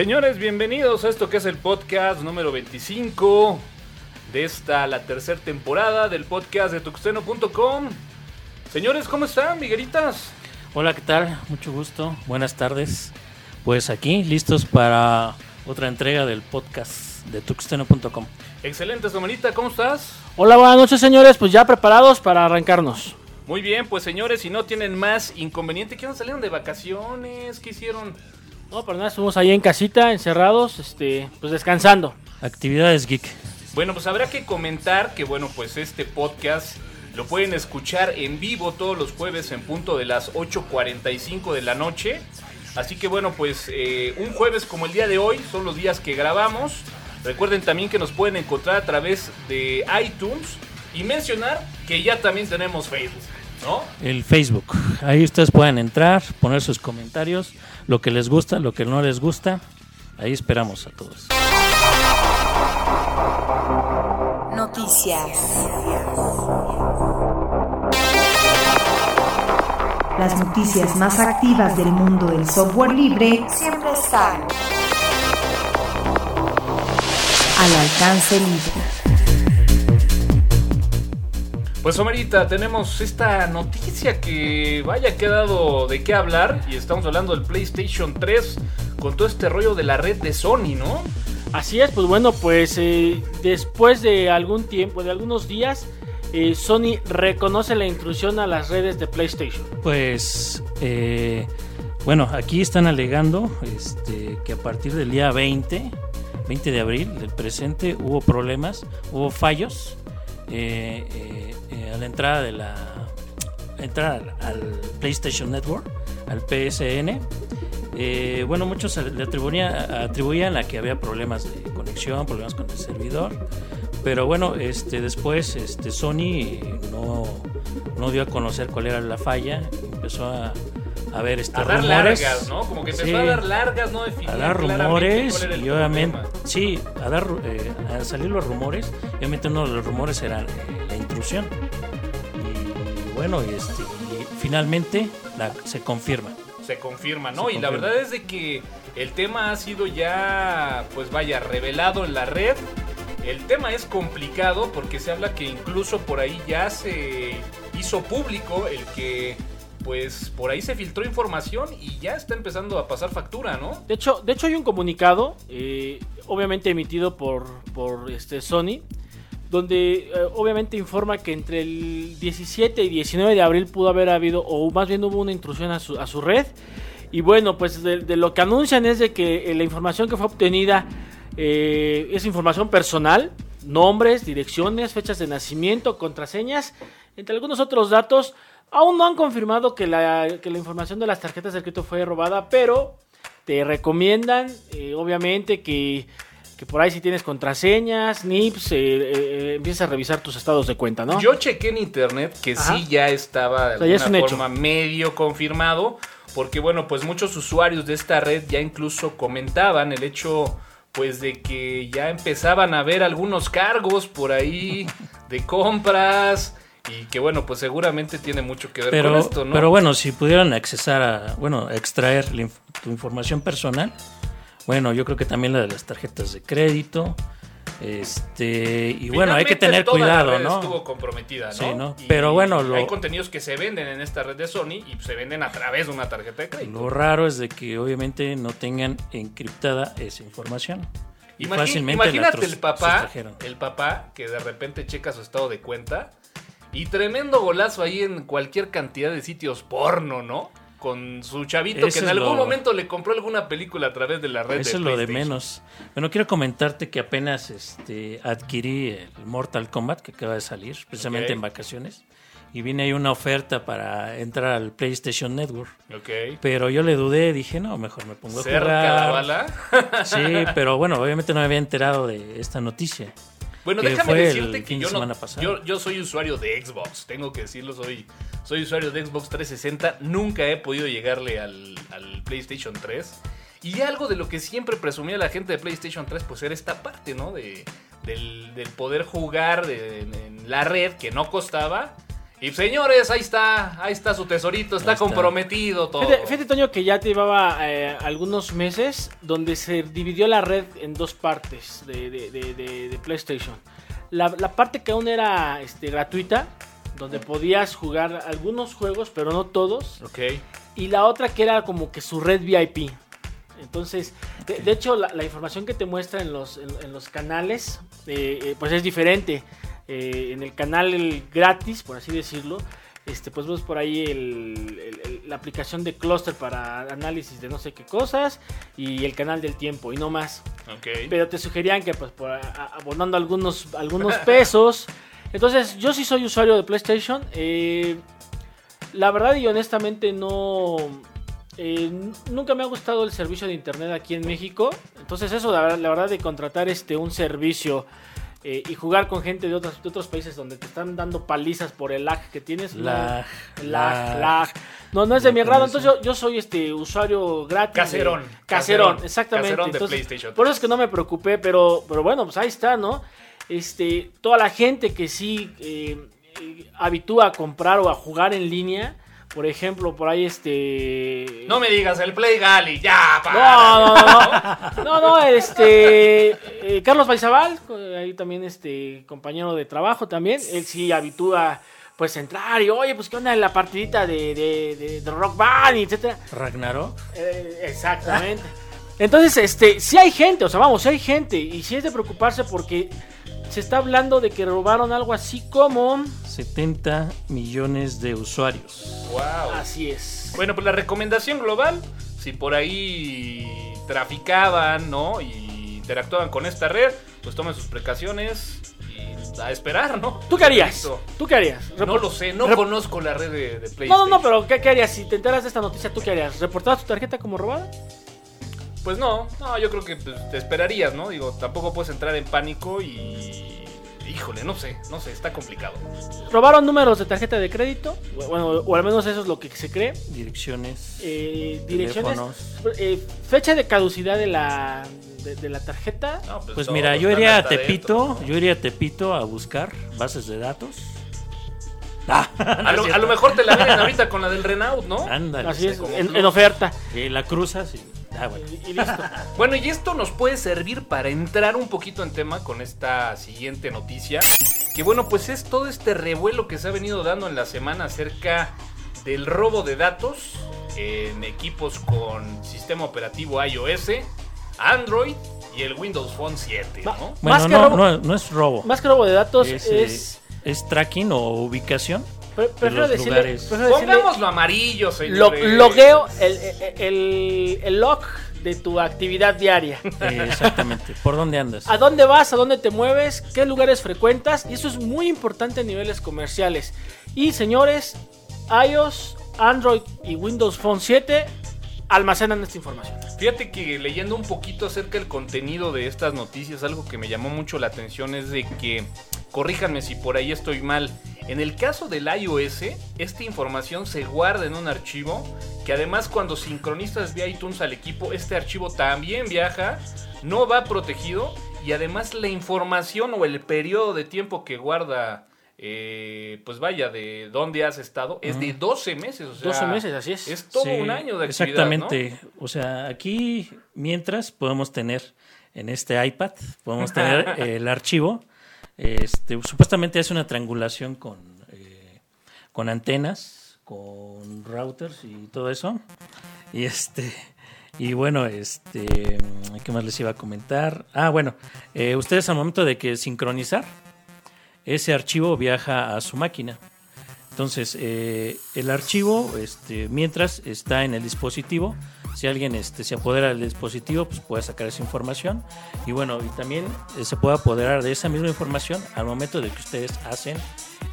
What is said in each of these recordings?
Señores, bienvenidos a esto que es el podcast número 25 de esta, la tercera temporada del podcast de tuxteno.com. Señores, ¿cómo están, Miguelitas? Hola, ¿qué tal? Mucho gusto. Buenas tardes. Pues aquí, listos para otra entrega del podcast de tuxteno.com. Excelente, Somanita, ¿cómo estás? Hola, buenas noches, señores. Pues ya preparados para arrancarnos. Muy bien, pues señores, si no tienen más inconveniente, ¿qué salieron de vacaciones? ¿Qué hicieron? No, pero nada, estuvimos ahí en casita, encerrados, este, pues descansando. Actividades geek. Bueno, pues habrá que comentar que, bueno, pues este podcast lo pueden escuchar en vivo todos los jueves en punto de las 8.45 de la noche. Así que, bueno, pues eh, un jueves como el día de hoy son los días que grabamos. Recuerden también que nos pueden encontrar a través de iTunes y mencionar que ya también tenemos Facebook. ¿No? El Facebook. Ahí ustedes pueden entrar, poner sus comentarios, lo que les gusta, lo que no les gusta. Ahí esperamos a todos. Noticias. Las noticias más activas del mundo del software libre siempre están al alcance libre. Pues Omarita, tenemos esta noticia que vaya que ha dado de qué hablar y estamos hablando del PlayStation 3 con todo este rollo de la red de Sony, ¿no? Así es, pues bueno, pues eh, después de algún tiempo, de algunos días, eh, Sony reconoce la intrusión a las redes de PlayStation. Pues, eh, bueno, aquí están alegando este, que a partir del día 20, 20 de abril del presente, hubo problemas, hubo fallos eh, eh, a la entrada de la entrar al PlayStation Network, al PSN. Eh, bueno, muchos le atribuían, atribuían a que había problemas de conexión, problemas con el servidor. Pero bueno, este, después este, Sony no, no dio a conocer cuál era la falla. Empezó a, a ver este, A dar rumores. largas, ¿no? Como que empezó Sí. a dar largas, ¿no? a Definir dar claramente rumores y obviamente problema. sí a dar eh, a salir los rumores obviamente uno de los rumores era eh, la intrusión y bueno y este y finalmente la- se confirma se confirma, ¿no? Se y la verdad es de que el tema ha sido ya, pues vaya, revelado en la red. El tema es complicado porque se habla que incluso por ahí ya se hizo público el que, pues por ahí se filtró información y ya está empezando a pasar factura, ¿no? De hecho, de hecho hay un comunicado, eh, obviamente emitido por, por este Sony, donde eh, obviamente informa que entre el 17 y 19 de abril pudo haber habido, o más bien hubo una intrusión a su, a su red. Y bueno, pues de, lo que anuncian es de que eh, la información que fue obtenida eh, es información personal, nombres, direcciones, fechas de nacimiento, contraseñas, entre algunos otros datos. Aún no han confirmado que la, que la información de las tarjetas de crédito fue robada, pero te recomiendan, eh, obviamente, que, que por ahí si tienes contraseñas, NIPS, eh, eh, empieces a revisar tus estados de cuenta, ¿no? Yo chequé en internet que Ajá. sí ya estaba de O sea, es un hecho. forma medio confirmado, porque bueno, pues muchos usuarios de esta red ya incluso comentaban el hecho pues de que ya empezaban a ver algunos cargos por ahí de compras y que bueno, pues seguramente tiene mucho que ver pero con esto, ¿no? pero bueno si pudieran accesar a bueno extraer la tu información personal bueno yo creo que también la de las tarjetas de crédito este y bueno hay que tener toda la cuidado red no Estuvo comprometida, ¿no? Sí, ¿no? Y Pero bueno, lo- hay contenidos que se venden en esta red de Sony y se venden a través de una tarjeta de crédito. Lo raro es de que obviamente no tengan encriptada esa información. Fácilmente la imagínate el papá, el papá que de repente checa su estado de cuenta y tremendo golazo ahí en cualquier cantidad de sitios porno, ¿no? Con su chavito que en algún lo- momento le compró alguna película a través de la red Eso de es lo de menos. Bueno, quiero comentarte que apenas este, adquirí el Mortal Kombat que acaba de salir, precisamente en vacaciones. Y vine ahí una oferta para entrar al PlayStation Network. Ok. Pero yo le dudé, dije, no, mejor me pongo a Cerca jugar. la bala. Sí, pero bueno, obviamente no me había enterado de esta noticia. Bueno, déjame decirte que yo no, yo, yo soy usuario de Xbox, tengo que decirlo, soy, soy usuario de Xbox 360, nunca he podido llegarle al, al PlayStation 3. Y algo de lo que siempre presumía la gente de PlayStation 3, pues era esta parte, ¿no? De, del, del poder jugar de- en, en la red, que no costaba, Y señores, ahí está, ahí está su tesorito, está, está. comprometido todo. Fíjate, fíjate, Toño, que ya te llevaba eh, algunos meses donde se dividió la red en dos partes de, de- de- de- de PlayStation. La, la parte que aún era este, gratuita, donde podías jugar algunos juegos, pero no todos. Ok. Y la otra que era como que su red VIP. Entonces, de, de hecho, la, la información que te muestra en los, en, en los canales, eh, eh, pues es diferente. Eh, en el canal el gratis, por así decirlo, este, pues ves por ahí el- el- el- la aplicación de Cluster para análisis de no sé qué cosas y el canal del tiempo y no más. Ok. Pero te sugerían que pues por abonando algunos, algunos pesos. Entonces, yo sí soy usuario de PlayStation. eh, la verdad y honestamente no... eh, nunca me ha gustado el servicio de internet aquí en México. Entonces eso, la, verdad- la verdad de contratar este un servicio eh, y jugar con gente de otros, de otros países donde te están dando palizas por el lag que tienes. no, Lag, lag, lag. lag. No, no es de No mi agrado. Entonces yo, yo soy este usuario gratis. de- Caserón. Caserón, Caserón. exactamente. Caserón de Entonces, PlayStation. Por eso es que no me preocupé, pero, pero bueno, pues ahí está, ¿no? Este, toda la gente que sí eh, eh, habitúa a comprar o a jugar en línea, por ejemplo, por ahí este... No me digas el Play Gali, ya, para. No, no, no, no, no, no, este, eh, Carlos Baizabal, ahí también este compañero de trabajo también, él sí habitúa pues entrar y oye, pues qué onda la partidita de, de, de- de Rock Band, y etcétera. Ragnarok. Eh, exactamente. Entonces, este, si hay gente, o sea, vamos, sí hay gente, y si es de preocuparse porque se está hablando de que robaron algo así como... 70 millones de usuarios. Wow. Así es. Bueno, pues la recomendación global, si por ahí traficaban, ¿no? Y interactuaban con esta red, pues tomen sus precauciones y a esperar, ¿no? ¿Tú qué harías? ¿Tú qué harías? No lo sé, no conozco la red de, de PlayStation. No, no, no, pero ¿qué, qué harías? Si te enteras de esta noticia, ¿tú qué harías? ¿Reportar tu tarjeta como robada? Pues no, no, yo creo que pues, te esperarías, ¿no? Digo, tampoco puedes entrar en pánico y... Híjole, no sé, no sé, está complicado. ¿Robaron números de tarjeta de crédito? Bueno, o al menos eso es lo que se cree. Direcciones. Eh, direcciones. Eh, fecha de caducidad de la, de, de la tarjeta. No, Pues todos mira, yo iría a Tepito, dentro, ¿no? yo iría a Tepito a buscar bases de datos. Ah, A lo, a lo mejor te la vienen ahorita con la del Renault, ¿no? Ándale. Así es, como en, en oferta. Y la cruzas y. Ah, bueno. Y, y listo. Bueno, y esto nos puede servir para entrar un poquito en tema con esta siguiente noticia. Que bueno, pues es todo este revuelo que se ha venido dando en la semana acerca del robo de datos en equipos con sistema operativo iOS, Android y el Windows Phone 7, Va- ¿no? Bueno, Más que no, robo- no, no es robo. Más que robo de datos es, es. eh, es tracking o ubicación. Pre- prefiero los decirle, lugares. prefiero decirle Pongámoslo amarillo, lo- señores. logueo, el, el, el- el log de tu actividad diaria. Eh, exactamente. ¿Por dónde andas? ¿A dónde vas? ¿A dónde te mueves? ¿Qué lugares frecuentas? Y eso es muy importante a niveles comerciales. Y señores, iOS, Android y Windows Phone 7 almacenan esta información. Fíjate que leyendo un poquito acerca del contenido de estas noticias, algo que me llamó mucho la atención es de que, corríjanme si por ahí estoy mal, en el caso del iOS, esta información se guarda en un archivo que además cuando sincronizas vía iTunes al equipo, este archivo también viaja, no va protegido y además la información o el periodo de tiempo que guarda, eh, pues vaya, de dónde has estado, es de 12 meses. O sea, 12 meses, así es. Es todo Sí, un año de actividad, ¿no? Exactamente. O sea, aquí, mientras podemos tener en este iPad, podemos tener el archivo. Este, supuestamente hace una triangulación con, eh, con antenas, con routers y todo eso. Y este. Y bueno, este, ¿qué más les iba a comentar? Ah, bueno, eh, ustedes al momento de que sincronizar, ese archivo viaja a su máquina. Entonces, eh, el archivo, este, mientras está en el dispositivo, si alguien este, se apodera del dispositivo, pues puede sacar esa información. Y bueno, y también eh, se puede apoderar de esa misma información al momento de que ustedes hacen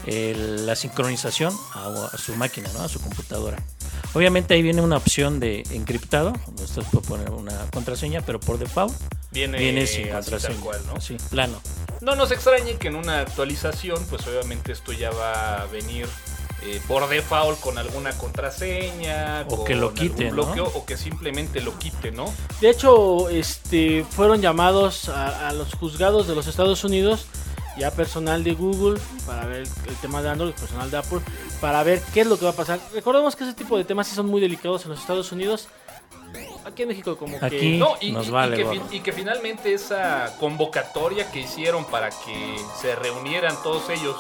el- la sincronización a, a su máquina, ¿no? a su computadora. Obviamente ahí viene una opción de encriptado, donde usted puede poner una contraseña, pero por default Viene, viene sin contraseña. tal cual, ¿no? Sí, plano. No nos extrañe que en una actualización, pues obviamente esto ya va a venir eh, por default con alguna contraseña, O con que lo algún quite, ¿no? o que simplemente lo quite, ¿no? De hecho, este, fueron llamados a, a los juzgados de los Estados Unidos ya personal de Google para ver el tema de Android, personal de Apple para ver qué es lo que va a pasar. Recordemos que ese tipo de temas sí son muy delicados en los Estados Unidos. Aquí en México como que Aquí No, y, nos y- vale y que, y que finalmente esa convocatoria que hicieron para que se reunieran todos ellos,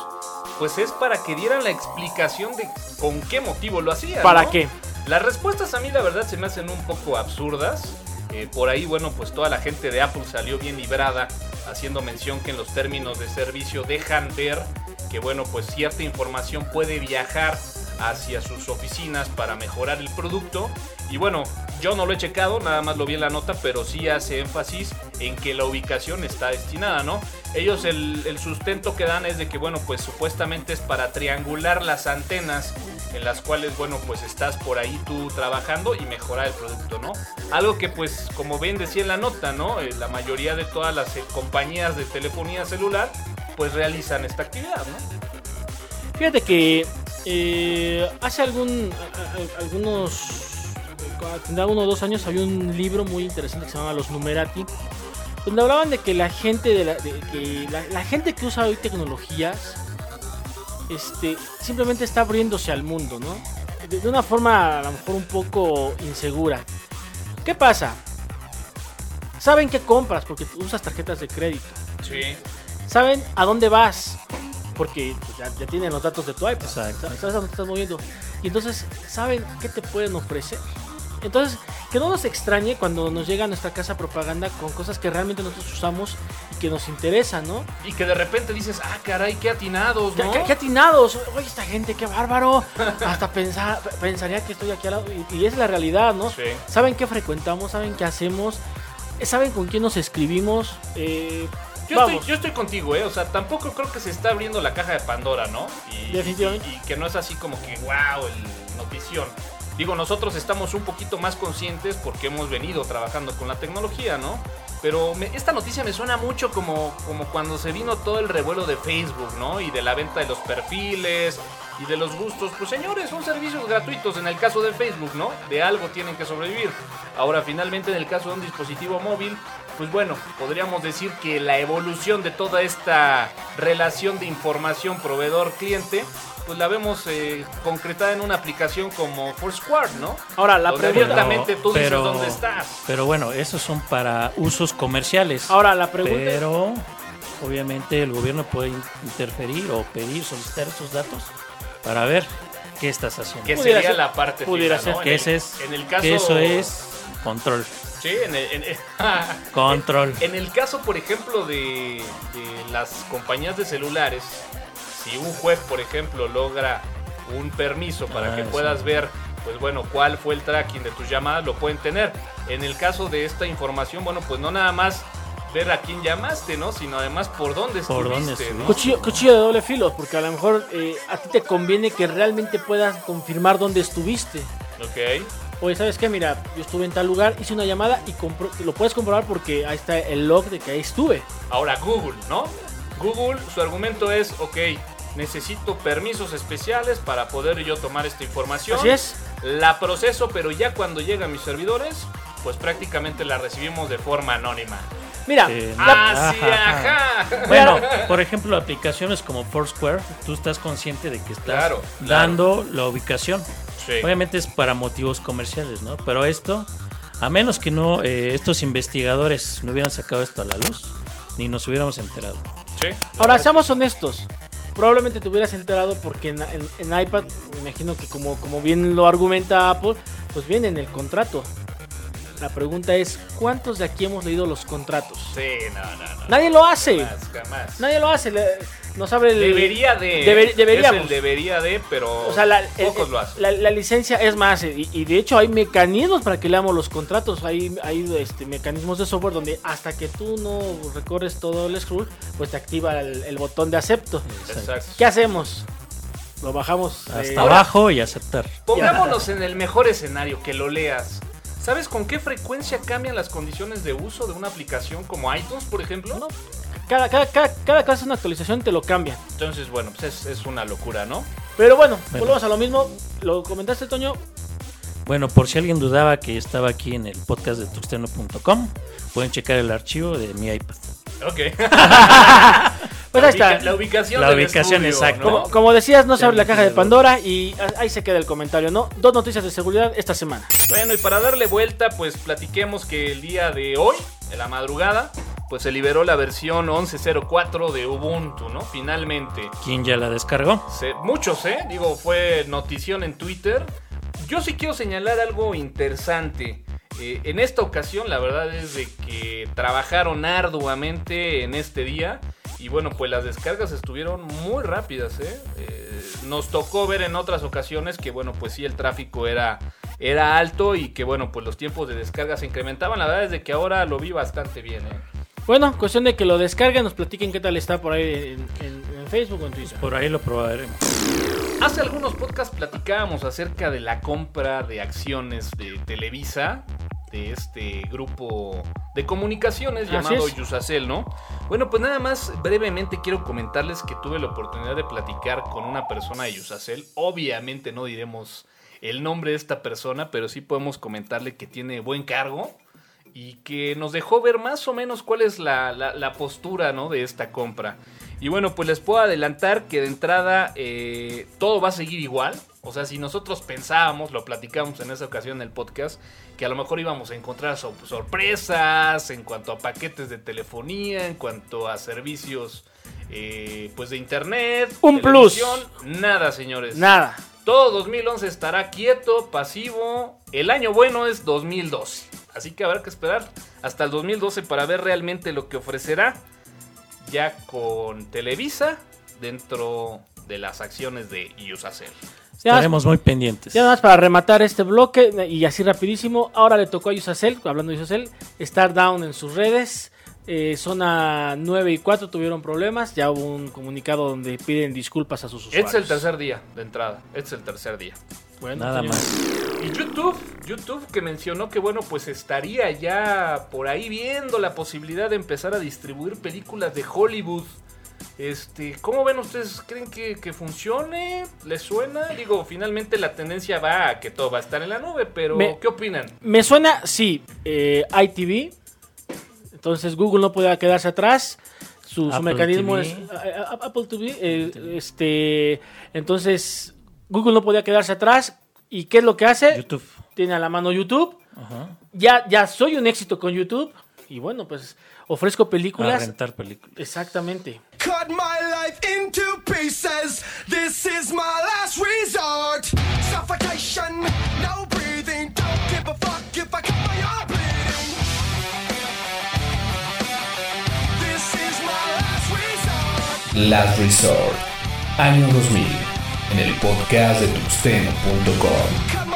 pues es para que dieran la explicación de con qué motivo lo hacían. ¿Para ¿no? qué? Las respuestas a mí la verdad se me hacen un poco absurdas. Eh, por ahí, bueno, pues toda la gente de Apple salió bien librada, haciendo mención que en los términos de servicio dejan ver que, bueno, pues cierta información puede viajar hacia sus oficinas para mejorar el producto. Y bueno, yo no lo he checado, nada más lo vi en la nota, pero sí hace énfasis en que la ubicación está destinada, ¿no? Ellos el, sustento que dan es de que, bueno, pues supuestamente es para triangular las antenas en las cuales, bueno, pues estás por ahí tú trabajando y mejorar el producto, ¿no? Algo que, pues, como ven decía en la nota, ¿no? Eh, la mayoría de todas las eh, compañías de telefonía celular, pues realizan esta actividad, ¿no? Fíjate que eh, hace algún a- a- algunos tendrá uno o dos años había un libro muy interesante que se llamaba Los Numerati donde hablaban de que la gente de la, de que la, la gente que usa hoy tecnologías este simplemente está abriéndose al mundo, ¿no? De, de una forma a lo mejor un poco insegura. ¿Qué pasa? Saben qué compras porque usas tarjetas de crédito Sí. saben a dónde vas. Porque pues, ya, ya tienen los datos de tu iPad. Exacto. Sabes dónde estás moviendo. Y entonces saben qué te pueden ofrecer. Entonces, que no nos extrañe cuando nos llega a nuestra casa propaganda con cosas que realmente nosotros usamos y que nos interesan, ¿no? Y que de repente dices, ah, caray, qué atinados, ¿Qué, ¿no? qué- qué atinados! Oye, esta gente, qué bárbaro. Hasta pensar, pensaría que estoy aquí al lado. Y, y es la realidad, ¿no? Sí. Saben qué frecuentamos, saben qué hacemos, saben con quién nos escribimos. eh, Yo estoy, yo estoy contigo, ¿eh? O sea, tampoco creo que se está abriendo la caja de Pandora, ¿no? Y, Definitivamente. Y, y que no es así como que, wow, el notición. Digo, nosotros estamos un poquito más conscientes porque hemos venido trabajando con la tecnología, ¿no? Pero me- esta noticia me suena mucho como, como cuando se vino todo el revuelo de Facebook, ¿no? Y de la venta de los perfiles y de los gustos. Pues señores, son servicios gratuitos en el caso de Facebook, ¿no? De algo tienen que sobrevivir. Ahora, finalmente, en el caso de un dispositivo móvil, pues bueno, podríamos decir que la evolución de toda esta relación de información proveedor-cliente, pues la vemos eh, concretada en una aplicación como Foursquare, ¿no? Ahora, la Donde pregunta. abiertamente tú dices pero- dónde estás. Pero bueno, esos son para usos comerciales. Ahora, la pregunta. Pero obviamente el gobierno puede in- interferir o pedir, solicitar esos datos para ver qué estás haciendo. Que Pudiera sería ser- la parte pudiera fija, ¿no? ser. que En ese el- es, en el caso que eso es control, Sí, en el, en- control. En el caso, por ejemplo, de, de las compañías de celulares, si un juez, por ejemplo, logra un permiso para Ah, que sí. puedas ver, pues bueno, cuál fue el tracking de tus llamadas, lo pueden tener. En el caso de esta información, bueno, pues no nada más ver a quién llamaste, ¿no? Sino además por dónde Por estuviste, dónde ¿no? Cuchillo, cuchillo de doble filo, porque a lo mejor eh, a ti te conviene que realmente puedas confirmar dónde estuviste. Ok. Oye, ¿sabes qué? Mira, yo estuve en tal lugar, hice una llamada y compro- lo puedes comprobar porque ahí está el log de que ahí estuve. Ahora Google, ¿no? Google, su argumento es, ok, necesito permisos especiales para poder yo tomar esta información. Así es. La proceso, pero ya cuando llega a mis servidores, pues prácticamente la recibimos de forma anónima. Mira, Sí. ¡Ah, sí, Ajá, ajá! Bueno, por ejemplo, aplicaciones como Foursquare, tú estás consciente de que estás Claro, dando la ubicación. Sí. Obviamente es para motivos comerciales, ¿no? Pero esto, a menos que no eh, estos investigadores no hubieran sacado esto a la luz, ni nos hubiéramos enterado. Sí. ahora seamos honestos. Probablemente te hubieras enterado porque en, en- en iPad, me imagino que como, como bien lo argumenta Apple, pues viene en el contrato. La pregunta es, ¿cuántos de aquí hemos leído los contratos? Sí, no, no, no. Nadie lo hace. Jamás, jamás. Nadie lo hace. Nos abre el... Debería de. Deber- deberíamos. Es el debería de, pero O sea, la, pocos el- lo hacen. la- la licencia es más, y, y de hecho hay mecanismos para que leamos los contratos, hay, hay este, mecanismos de software donde hasta que tú no recorres todo el scroll, pues te activa el, el botón de acepto. Exacto. ¿Qué hacemos? Lo bajamos. Hasta eh, abajo y aceptar. Pongámonos en el mejor escenario, que lo leas. ¿Sabes con qué frecuencia cambian las condiciones de uso de una aplicación como iTunes, por ejemplo? No. Cada, cada, cada, cada que haces una actualización te lo cambian. Entonces, bueno, pues es, es una locura, ¿no? Pero bueno, Bueno. volvemos a lo mismo. Lo comentaste, Toño. Bueno, por si alguien dudaba que estaba aquí en el podcast de tuxteno.com, pueden checar el archivo de mi iPad. Ok. Pues la ahí está. La ubicación, La ubicación. ¿no? Como, como decías, no se abre la caja de. Pandora y ahí se queda el comentario, ¿no? Dos noticias de seguridad esta semana. Bueno, y para darle vuelta, pues platiquemos que el día de hoy, en la madrugada, pues se liberó la versión 11.04 de Ubuntu, ¿no? Finalmente. ¿Quién ya la descargó? Se- muchos, ¿eh? Digo, fue notición en Twitter. Yo sí quiero señalar algo interesante. Eh, en esta ocasión, la verdad es de que trabajaron arduamente en este día. Y bueno, pues las descargas estuvieron muy rápidas, ¿eh? Eh, nos tocó ver en otras ocasiones que, bueno, pues sí, el tráfico era, era alto y que, bueno, pues los tiempos de descarga se incrementaban. La verdad es de que ahora lo vi bastante bien, ¿eh? Bueno, cuestión de que lo descarguen, nos platiquen qué tal está por ahí en, en- en Facebook o en Twitter. Por ahí lo probaremos. Hace algunos podcasts platicábamos acerca de la compra de acciones de Televisa, de este grupo de comunicaciones Así llamado es. Yusacel, ¿no? Bueno, pues nada más brevemente quiero comentarles que tuve la oportunidad de platicar con una persona de Yusacel. Obviamente no diremos el nombre de esta persona, pero sí podemos comentarle que tiene buen cargo y que nos dejó ver más o menos cuál es la, la- la postura ¿no? de esta compra. Y bueno, pues les puedo adelantar que de entrada eh, todo va a seguir igual. O sea, si nosotros pensábamos, lo platicamos en esa ocasión en el podcast, que a lo mejor íbamos a encontrar sor- sorpresas en cuanto a paquetes de telefonía, en cuanto a servicios eh, pues de internet, Un plus. televisión, Nada, señores. Nada. Todo 2011 estará quieto, pasivo. El año bueno es 2012. Así que habrá que esperar hasta el 2012 para ver realmente lo que ofrecerá ya con Televisa dentro de las acciones de más- Estaremos muy pendientes. Ya nada más para rematar este bloque y así rapidísimo, ahora le tocó a Yusacel, hablando de Yusacel, estar down en sus redes. Eh, zona 9 y 4 tuvieron problemas, ya hubo un comunicado donde piden disculpas a sus usuarios. es el tercer día de entrada. Es el tercer día. Bueno, Nada señor. más. Y YouTube, YouTube que mencionó que bueno, pues estaría ya por ahí viendo la posibilidad de empezar a distribuir películas de Hollywood. Este, ¿cómo ven ustedes? ¿Creen que, que funcione? ¿Les suena? Digo, finalmente la tendencia va a que todo va a estar en la nube, pero Me- ¿qué opinan? Me suena, sí, eh, ITV. Entonces Google no podía quedarse atrás. Su, mecanismo TV. es a- a- Apple TV. eh, este, entonces Google no podía quedarse atrás. ¿Y qué es lo que hace? YouTube. Tiene a la mano YouTube. Ajá. Ya, ya soy un éxito con YouTube. Y bueno, pues ofrezco A películas. rentar películas. Exactamente. Cut my life into pieces. This is my last resort. Suffocation, no breathing. Don't give a fuck if I cut Last Resort, año 2000, en el podcast de tuxteno.com.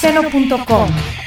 crying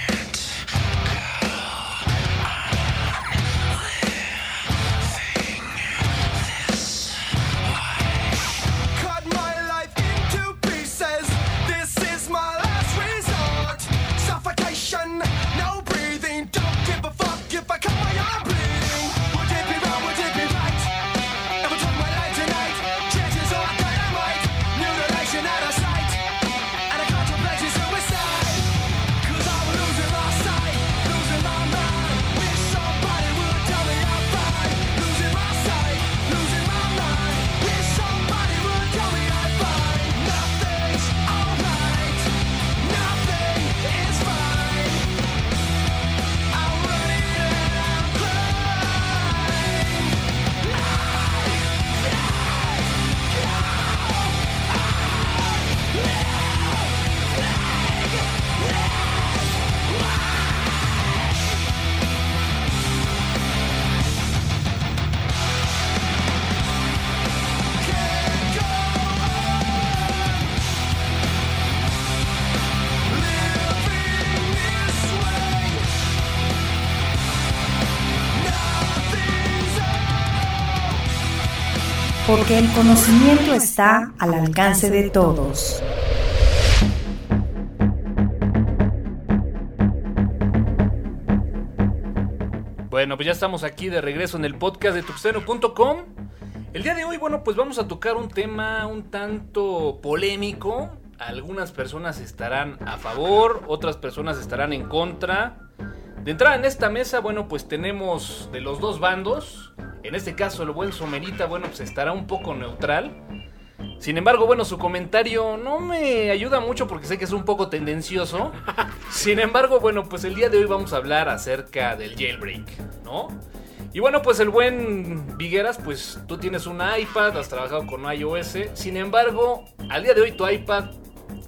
porque el conocimiento está al alcance de todos. Bueno, pues ya estamos aquí de regreso en el podcast de tuxteno.com. El día de hoy, bueno, pues vamos a tocar un tema un tanto polémico. Algunas personas estarán a favor, otras personas estarán en contra. De entrada en esta mesa, bueno, pues tenemos de los dos bandos. En este caso, el buen Somerita, bueno, pues estará un poco neutral. Sin embargo, bueno, su comentario no me ayuda mucho porque sé que es un poco tendencioso. Sin embargo, bueno, pues el día de hoy vamos a hablar acerca del jailbreak, ¿no? Y bueno, pues el buen Vigueras, pues tú tienes un iPad, has trabajado con iOS. Sin embargo, al día de hoy tu iPad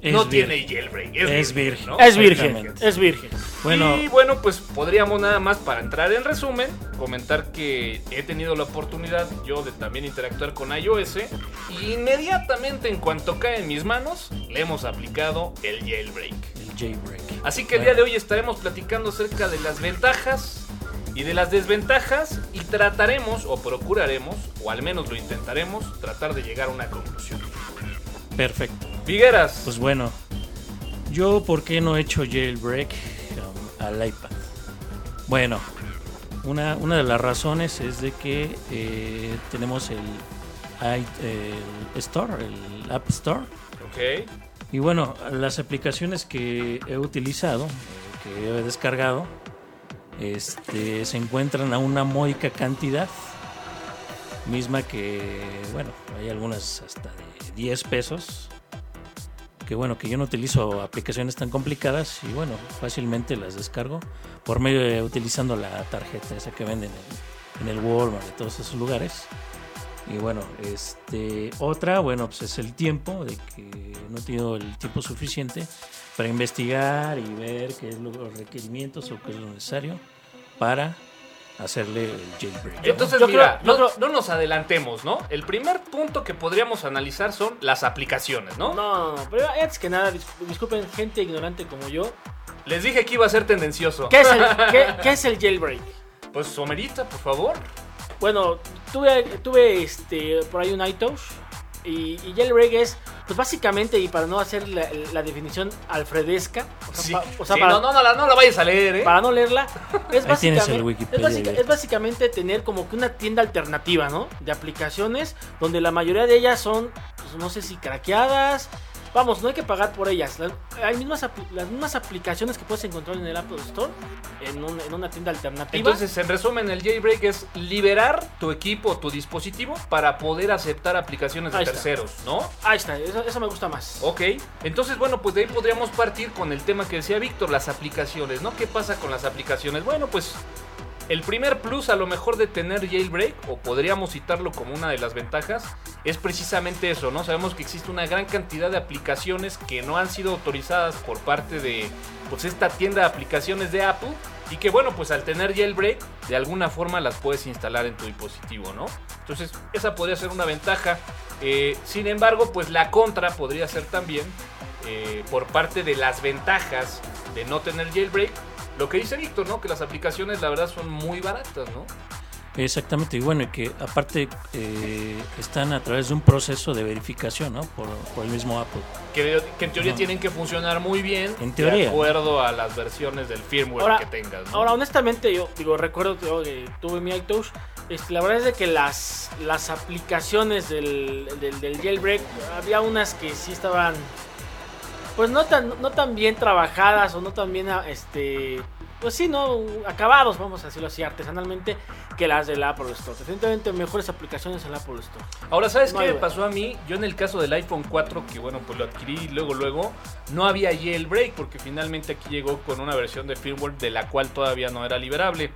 Es no virgen. tiene jailbreak. Es virgen. ¿no? Es virgen, es virgen. Bueno, Y bueno, pues podríamos nada más para entrar en resumen, comentar que he tenido la oportunidad yo de también interactuar con iOS y inmediatamente en cuanto cae en mis manos le hemos aplicado el jailbreak. el jailbreak. Así que el día de hoy estaremos platicando acerca de las ventajas y de las desventajas y trataremos o procuraremos, o al menos lo intentaremos, tratar de llegar a una conclusión. Perfecto. Figueras, Pues bueno, yo por qué no he hecho jailbreak um, al iPad. Bueno, una, una de las razones es de que eh, tenemos el, el Store, el App Store. ok, Y bueno, las aplicaciones que he utilizado, que he descargado, este, se encuentran a una módica cantidad, misma que, bueno, hay algunas hasta de 10 pesos, que bueno, que yo no utilizo aplicaciones tan complicadas y bueno, fácilmente las descargo por medio de utilizando la tarjeta esa que venden en, en el Walmart, de todos esos lugares. Y bueno, este otra, bueno, pues es el tiempo, de que no he tenido el tiempo suficiente para investigar y ver qué es lo- los requerimientos o qué es lo necesario para hacerle el jailbreak. ¿no? Entonces, Yo mira, creo- no, creo- no nos adelantemos, ¿no? El primer punto que podríamos analizar son las aplicaciones, ¿no? No, pero antes que nada, dis- disculpen, gente ignorante como yo. Les dije que iba a ser tendencioso. ¿Qué es el, qué- qué es el jailbreak? Pues Somerita, por favor. Bueno, tuve, tuve este, por ahí un iTouch y, y jailbreak es, pues básicamente, y para no hacer la, la definición alfredesca, o sea, Sí. pa- o sea, Sí, para, no, no, no, la, no la vayas a leer, ¿eh? para no leerla, es Ahí tienes básicamente, el Wikipedia es, básica- abierto. es básicamente tener como que una tienda alternativa, ¿no? De aplicaciones, donde la mayoría de ellas son, pues, no sé si craqueadas. Vamos, no hay que pagar por ellas. Las, hay mismas, las mismas aplicaciones que puedes encontrar en el Apple Store, en, un- en una tienda alternativa. Entonces, en resumen, el jailbreak es liberar tu equipo, tu dispositivo, para poder aceptar aplicaciones de Ahí está. terceros, ¿no? Ahí está, eso, eso me gusta más. Ok, entonces bueno, pues de ahí podríamos partir con el tema que decía Víctor, las aplicaciones, ¿no? ¿Qué pasa con las aplicaciones? Bueno, pues el primer plus a lo mejor de tener jailbreak, o podríamos citarlo como una de las ventajas, es precisamente eso, ¿no? Sabemos que existe una gran cantidad de aplicaciones que no han sido autorizadas por parte de pues esta tienda de aplicaciones de Apple y que bueno, pues al tener jailbreak, de alguna forma las puedes instalar en tu dispositivo, ¿no? Entonces, esa podría ser una ventaja. Eh, sin embargo, pues la contra podría ser también eh, por parte de las ventajas de no tener jailbreak. Lo que dice Víctor, ¿no? Que las aplicaciones la verdad son muy baratas, ¿no? Exactamente, y bueno, y que aparte eh, están a través de un proceso de verificación, ¿no? Por, por el mismo Apple. Que, que en teoría tienen que funcionar muy bien En de teoría. acuerdo a las versiones del firmware Ahora- que tengas, ¿no? Ahora, honestamente, yo digo, recuerdo que yo, eh, tuve mi iTouch. Este, la verdad es de que las, las aplicaciones del, del, del jailbreak, había unas que sí estaban, pues no tan, no tan bien trabajadas o no tan bien, ah, este, pues sí, no, acabados, vamos a decirlo así, artesanalmente, que las del Apple Store. Definitivamente mejores aplicaciones en el Apple Store. Ahora, ¿sabes No qué me pasó a mí? Yo en el caso del iPhone 4, que bueno, pues lo adquirí luego, luego, no había jailbreak porque finalmente aquí llegó con una versión de firmware de la cual todavía no era liberable.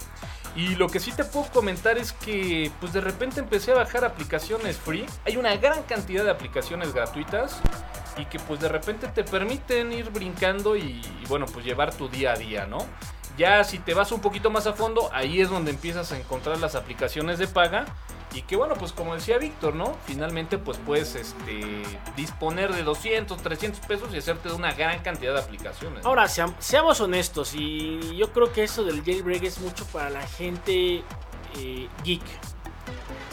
Y lo que sí te puedo comentar es que pues de repente empecé a bajar aplicaciones free. Hay una gran cantidad de aplicaciones gratuitas y que pues de repente te permiten ir brincando y, bueno, pues llevar tu día a día, ¿no? Ya si te vas un poquito más a fondo, ahí es donde empiezas a encontrar las aplicaciones de paga y que bueno, pues como decía Víctor, ¿no? Finalmente pues puedes este, disponer de 200, 300 pesos y hacerte de una gran cantidad de aplicaciones. Ahora, seam- seamos honestos, y yo creo que eso del jailbreak es mucho para la gente eh, geek.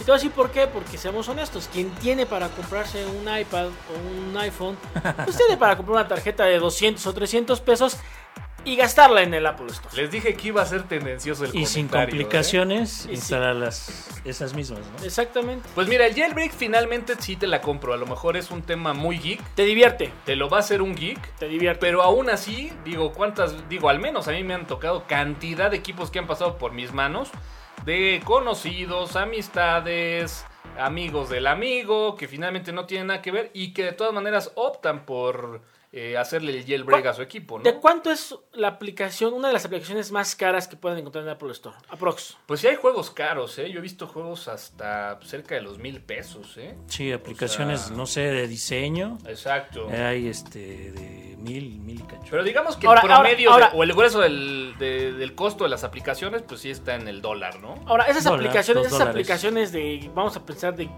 Y te por qué, porque seamos honestos, quien tiene para comprarse un iPad o un iPhone, pues tiene para comprar una tarjeta de 200 o 300 pesos y gastarla en el Apple Store. Les dije que iba a ser tendencioso el Y sin ¿eh? complicaciones, Y sí. instalar las, esas mismas, ¿no? Exactamente. Pues mira, el jailbreak finalmente sí te la compro. A lo mejor es un tema muy geek. Te divierte, Te lo va a hacer un geek. te divierte. Pero aún así, digo, ¿cuántas? Digo, al menos a mí me han tocado cantidad de equipos que han pasado por mis manos. De conocidos, amistades, amigos del amigo, que finalmente no tienen nada que ver y que de todas maneras optan por eh, hacerle el jailbreak ¿Cuál- a su equipo, ¿De ¿no? cuánto es la aplicación, una de las aplicaciones más caras que pueden encontrar en Apple Store? Aprox. Pues sí hay juegos caros, ¿eh? Yo he visto juegos hasta cerca de los mil pesos, ¿eh? Sí, aplicaciones, O sea- no sé, de diseño. Exacto. Hay este de mil, mil y cacho. Pero digamos que Ahora, el promedio ahora, de- ahora. o el grueso del, de- del costo de las aplicaciones, pues sí está en el dólar, ¿no? Ahora, esas Dólar, aplicaciones, esas dólares. aplicaciones de, vamos a pensar, de,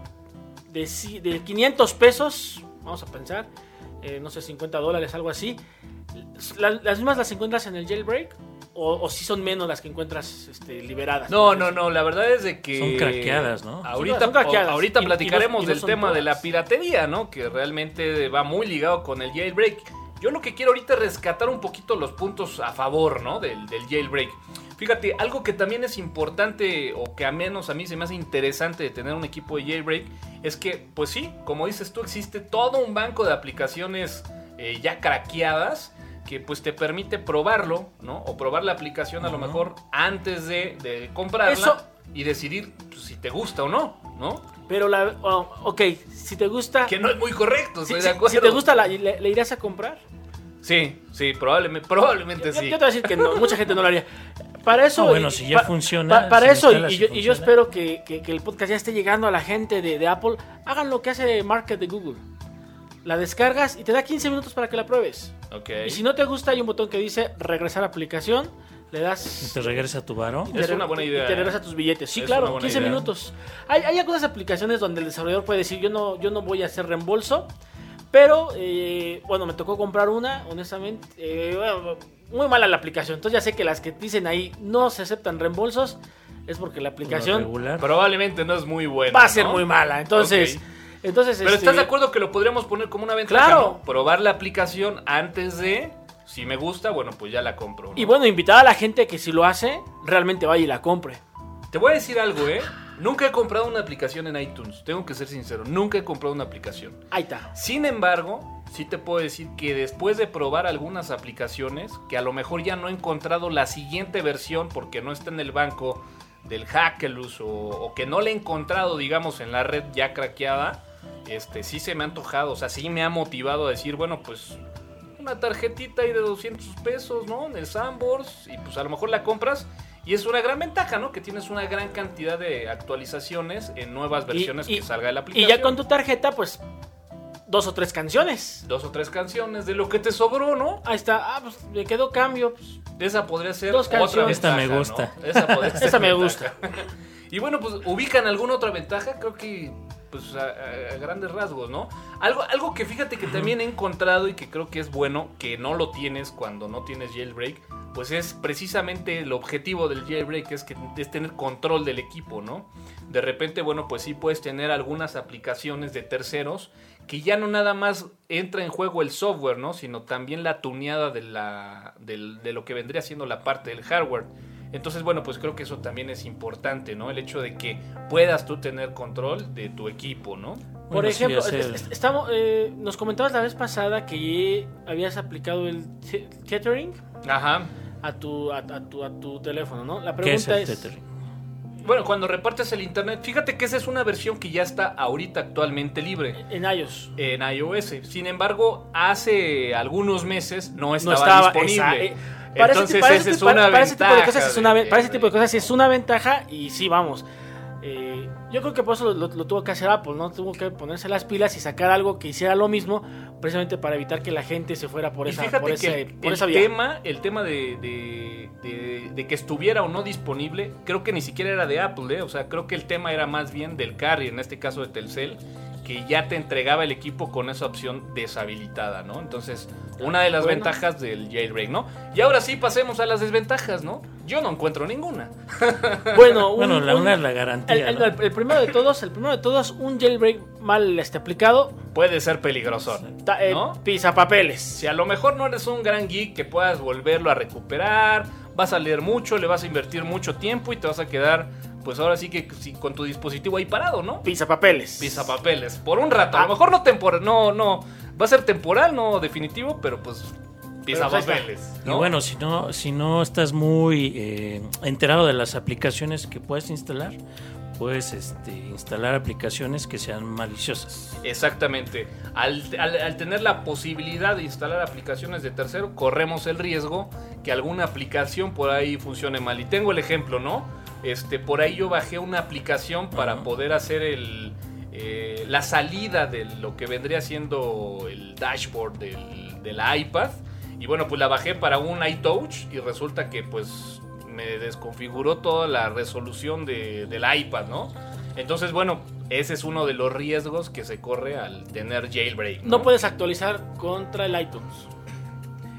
de, de 500 pesos, vamos a pensar, eh, no sé, 50 dólares, algo así. ¿La- ¿Las mismas las encuentras en el jailbreak? ¿O, o si son menos las que encuentras este, liberadas? No, no, no, la verdad es de que... Son craqueadas, ¿no? Ahorita, son craqueadas. ahorita Y- y no- platicaremos y no del tema de la piratería, ¿no? Que realmente va muy ligado con el jailbreak. Yo lo que quiero ahorita es rescatar un poquito los puntos a favor, ¿no? Del, del jailbreak. Fíjate, algo que también es importante, o que a menos a mí se me hace interesante de tener un equipo de jailbreak, es que, pues sí, como dices tú, existe todo un banco de aplicaciones eh, ya craqueadas que pues te permite probarlo, ¿no? O probar la aplicación a lo mejor antes de, de comprarla Eso- y decidir pues, si te gusta o no, ¿no? Pero la. oh, ok, si te gusta. Que no es muy correcto, si, estoy si- de acuerdo. si te gusta, la, le, le irás a comprar? Sí, sí, probablemente, probablemente Yo, yo sí. te voy a decir que no, mucha gente no lo haría. Para eso. No, bueno, y- si ya pa- funciona, pa- para si eso, y, y y yo, y espero que, que- que el podcast ya esté llegando a la gente de, de Apple. Hagan lo que hace Market de Google. La descargas y te da 15 minutos para que la pruebes. Ok. Y si no te gusta, hay un botón que dice regresar a aplicación. Le das. Y te regresa a tu varo. y te Es una buena y idea, te ¿eh? regresa tus billetes. Sí, Es claro, buena 15 idea. minutos. Hay, hay algunas aplicaciones donde el desarrollador puede decir: Yo no, yo no voy a hacer reembolso. Pero, eh, bueno, me tocó comprar una, honestamente. eh, bueno, muy mala la aplicación. Entonces ya sé que las que dicen ahí no se aceptan reembolsos. Es porque la aplicación regular. Probablemente no es muy buena. va a ser ¿no? muy mala. Entonces, entonces Pero este, estás de acuerdo que lo podríamos poner como una ventaja, Claro. ¿no? Probar la aplicación antes de, si me gusta, bueno, pues ya la compro. ¿no? Y bueno, invitar a la gente que si lo hace, realmente vaya y la compre. Te voy a decir algo, ¿eh? Nunca he comprado una aplicación en iTunes, tengo que ser sincero, nunca he comprado una aplicación. Ahí está. Sin embargo, sí te puedo decir que después de probar algunas aplicaciones, que a lo mejor ya no he encontrado la siguiente versión porque no está en el banco del Hackelus o, o que no la he encontrado, digamos, en la red ya craqueada, este, sí se me ha antojado, o sea, sí me ha motivado a decir, bueno, pues una tarjetita ahí de 200 pesos, ¿no? En el Sandbox y pues a lo mejor la compras. Y es una gran ventaja, ¿no? Que tienes una gran cantidad de actualizaciones en nuevas versiones y- que salga de la Y aplicación. ya con tu tarjeta, pues, dos o tres canciones. dos o tres canciones de lo que te sobró, ¿no? Ahí está. Ah, pues me quedó cambio. pues, Esa podría ser Dos otra canciones. Esta me gusta. Esa, podría ser Esa me ventaja. y bueno, pues ubican alguna otra ventaja, creo que pues a, a- a grandes rasgos, ¿no? Algo, algo que fíjate que también he encontrado y que creo que es bueno, que no lo tienes cuando no tienes jailbreak, pues es precisamente el objetivo del jailbreak, es que es tener control del equipo, ¿no? De repente, bueno, pues sí puedes tener algunas aplicaciones de terceros que ya no nada más entra en juego el software, ¿no? Sino también la tuneada de, la, del- de lo que vendría siendo la parte del hardware. Entonces, bueno, pues creo que eso también es importante, ¿no? El hecho de que puedas tú tener control de tu equipo, ¿no? Por Bueno, ejemplo, estamos, eh, nos comentabas la vez pasada que habías aplicado el te- tethering Ajá. a tu, a, a tu, a tu teléfono, ¿no? La ¿Qué es pregunta el es... Bueno, cuando repartes el internet, fíjate que esa es una versión que ya está ahorita actualmente libre en iOS. en iOS. Sin embargo, hace algunos meses no estaba, no estaba disponible. esa- eh, para Entonces, ti- para esa ese es para- una para ese tipo de cosas es una ve- para ese tipo de cosas es una ventaja y sí, vamos. Eh, yo creo que por eso lo, lo- lo tuvo que hacer Apple, ¿no? Tuvo que ponerse las pilas y sacar algo que hiciera lo mismo, precisamente para evitar que la gente se fuera por y esa, por ese- el, por el esa vía. tema, el tema de, de- de- de que estuviera o no disponible, creo que ni siquiera era de Apple, ¿eh? O sea, creo que el tema era más bien del carrier, en este caso de Telcel, que ya te entregaba el equipo con esa opción deshabilitada, ¿no? Entonces, una de las Bueno. ventajas del jailbreak, ¿no? Y ahora sí pasemos a las desventajas, ¿no? Yo no encuentro ninguna. Bueno, un- Bueno, la un- una es la garantía. el, el- ¿no? el primero de todos, el primero de todos, un jailbreak mal este, aplicado, Puede ser peligroso, ta- eh, ¿no? pisa papeles. Si a lo mejor no eres un gran geek que puedas volverlo a recuperar, vas a leer mucho, le vas a invertir mucho tiempo y te vas a quedar, pues ahora sí que sí, con tu dispositivo ahí parado, ¿no? Pisa papeles. Pisa papeles, por un rato. A Ah. lo mejor no temporal, no, no, va a ser temporal, no definitivo, pero pues pisa Pero pues ahí papeles. Y ¿no? bueno, si no, si no estás muy eh, enterado de las aplicaciones que puedes instalar, puedes este, instalar aplicaciones que sean maliciosas. Exactamente. Al, al- al tener la posibilidad de instalar aplicaciones de tercero, corremos el riesgo que alguna aplicación por ahí funcione mal. Y tengo el ejemplo, ¿no? Este, por ahí yo bajé una aplicación para poder hacer el, eh, la salida de lo que vendría siendo el dashboard del, del iPad. Y bueno, pues la bajé para un iTouch y resulta que pues me desconfiguró toda la resolución de- del iPad, ¿no? Entonces, bueno, ese es uno de los riesgos que se corre al tener jailbreak. No puedes actualizar contra el iTunes.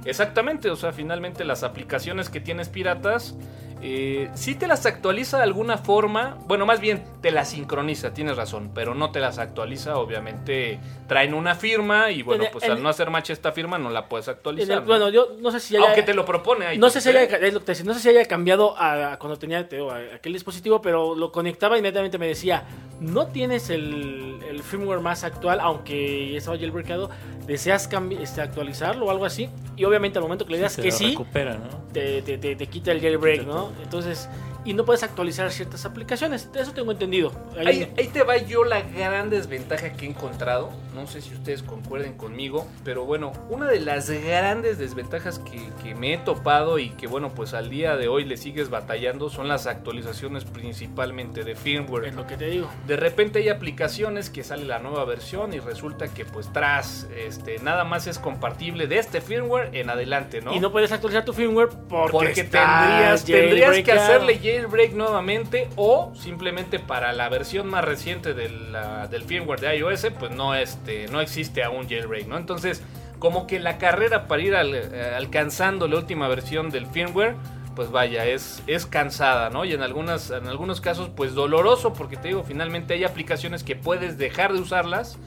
Exactamente, o sea, finalmente las aplicaciones que tienes piratas, eh, sí te las actualiza de alguna forma, bueno, más bien te las sincroniza, tienes razón, pero no te las actualiza, obviamente traen una firma y bueno, el- pues al no hacer match esta firma no la puedes actualizar. el- ¿no? bueno, yo no sé si haya, Aunque te lo propone ahí. no sé si haya, es lo que te decía, no sé si haya cambiado a, a cuando tenía te digo, a- aquel dispositivo, pero lo conectaba y inmediatamente me decía, no tienes el, el firmware más actual, aunque ya estaba jailbreakado, deseas este, actualizarlo o algo así, y obviamente al momento que le digas que sí, recupera, ¿no? te, te- te- te quita el jailbreak, ¿no? Entonces, y no puedes actualizar ciertas aplicaciones, eso tengo entendido. Ahí- Ahí, ahí te va yo la gran desventaja que he encontrado. No sé si ustedes concuerden conmigo, pero bueno, una de las grandes desventajas que, que me he topado y que bueno, pues al día de hoy le sigues batallando son las actualizaciones principalmente de firmware. es lo que te digo. De repente hay aplicaciones que sale la nueva versión y resulta que pues tras este nada más es compatible de este firmware en adelante, ¿no? Y no puedes actualizar tu firmware porque, Porque tendrías, tendrías que hacerle jailbreak nuevamente o simplemente para la versión más reciente del firmware de iOS, pues no, este, no existe aún jailbreak, ¿no? Entonces, como que la carrera para ir eh, alcanzando la última versión del firmware, pues vaya, es, es cansada, ¿no? Y en, algunas, en algunos casos, pues doloroso, porque te digo, finalmente hay aplicaciones que puedes dejar de usarlas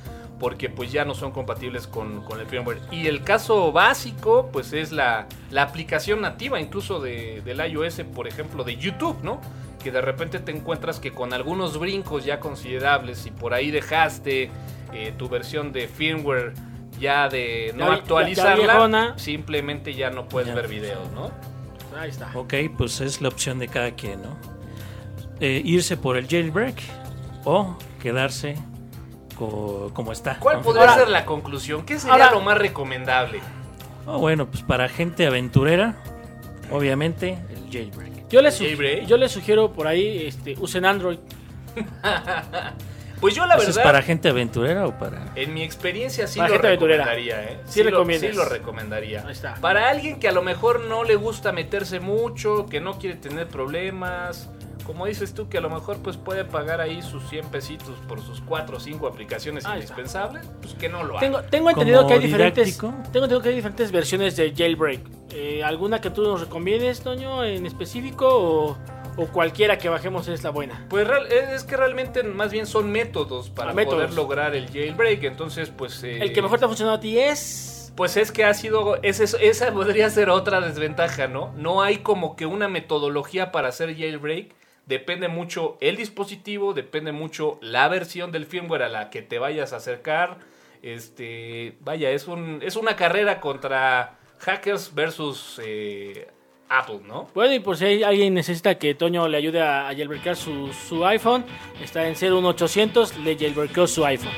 porque pues ya no son compatibles con, con el firmware. Y el caso básico pues es la, la aplicación nativa incluso de, del iOS, por ejemplo, de YouTube, ¿no? Que de repente te encuentras que con algunos brincos ya considerables y por ahí dejaste eh, tu versión de firmware ya de no Ya- ya- ya actualizarla, simplemente ya no puedes Ya. ver videos, ¿no? Ahí está. Ok, pues es la opción de cada quien, ¿no? Eh, irse por el jailbreak o quedarse co- como está. ¿Cuál ¿no? podría Ahora- ser la conclusión? ¿Qué sería ahora- lo más recomendable? Oh, bueno, pues para gente aventurera, obviamente el jailbreak. Yo les, Jailbreak. yo les sugiero por ahí, este, usen Android. Pues yo la ¿Eso ¿Es verdad... para gente aventurera o para...? En mi experiencia sí Para lo gente aventurera. recomendaría, ¿eh? Sí lo, sí lo recomendaría. Ahí está. Para alguien que a lo mejor no le gusta meterse mucho, que no quiere tener problemas, como dices tú, que a lo mejor pues puede pagar ahí sus 100 pesitos por sus 4 o 5 aplicaciones indispensables, pues que no lo haga. Tengo, tengo entendido que hay diferentes. Tengo entendido que hay diferentes versiones de jailbreak. Eh, ¿Alguna que tú nos recomiendes, Toño, en específico? O, o cualquiera que bajemos es la buena. Pues real- es que realmente más bien son métodos para Ah, métodos. poder lograr el jailbreak, entonces pues... eh, El que mejor te ha funcionado a ti es. Pues es que ha sido, esa podría ser otra desventaja, ¿no? No hay como que una metodología para hacer jailbreak. Depende mucho el dispositivo, depende mucho la versión del firmware a la que te vayas a acercar. Este, vaya, es, un, es una carrera contra hackers versus eh, Apple, ¿no? Bueno, y por si alguien necesita que Toño le ayude a, a jailbreakar su, su iPhone, está en 01800, le jailbreakó su iPhone.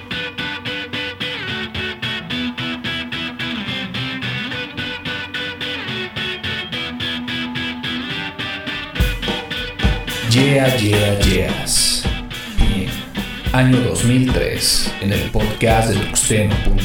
Yeah, yeah, yeahs. Bien. Año 2003, en el podcast de tuxteno.com.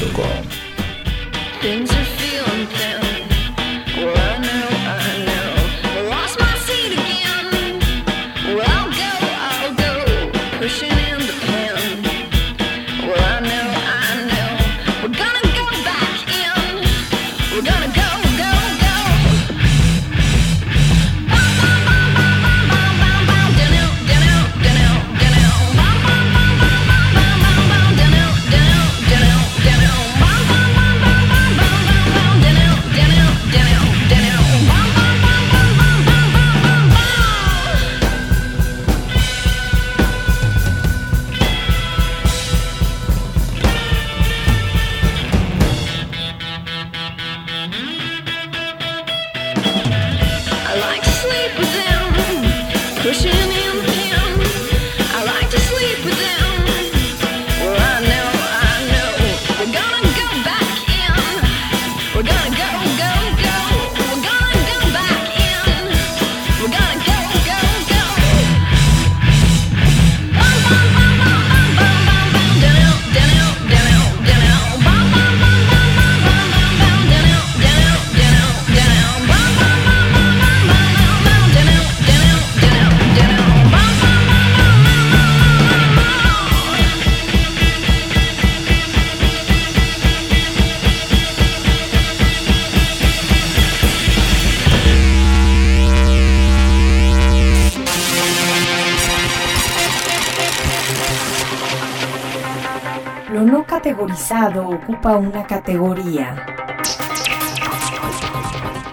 ocupa una categoría.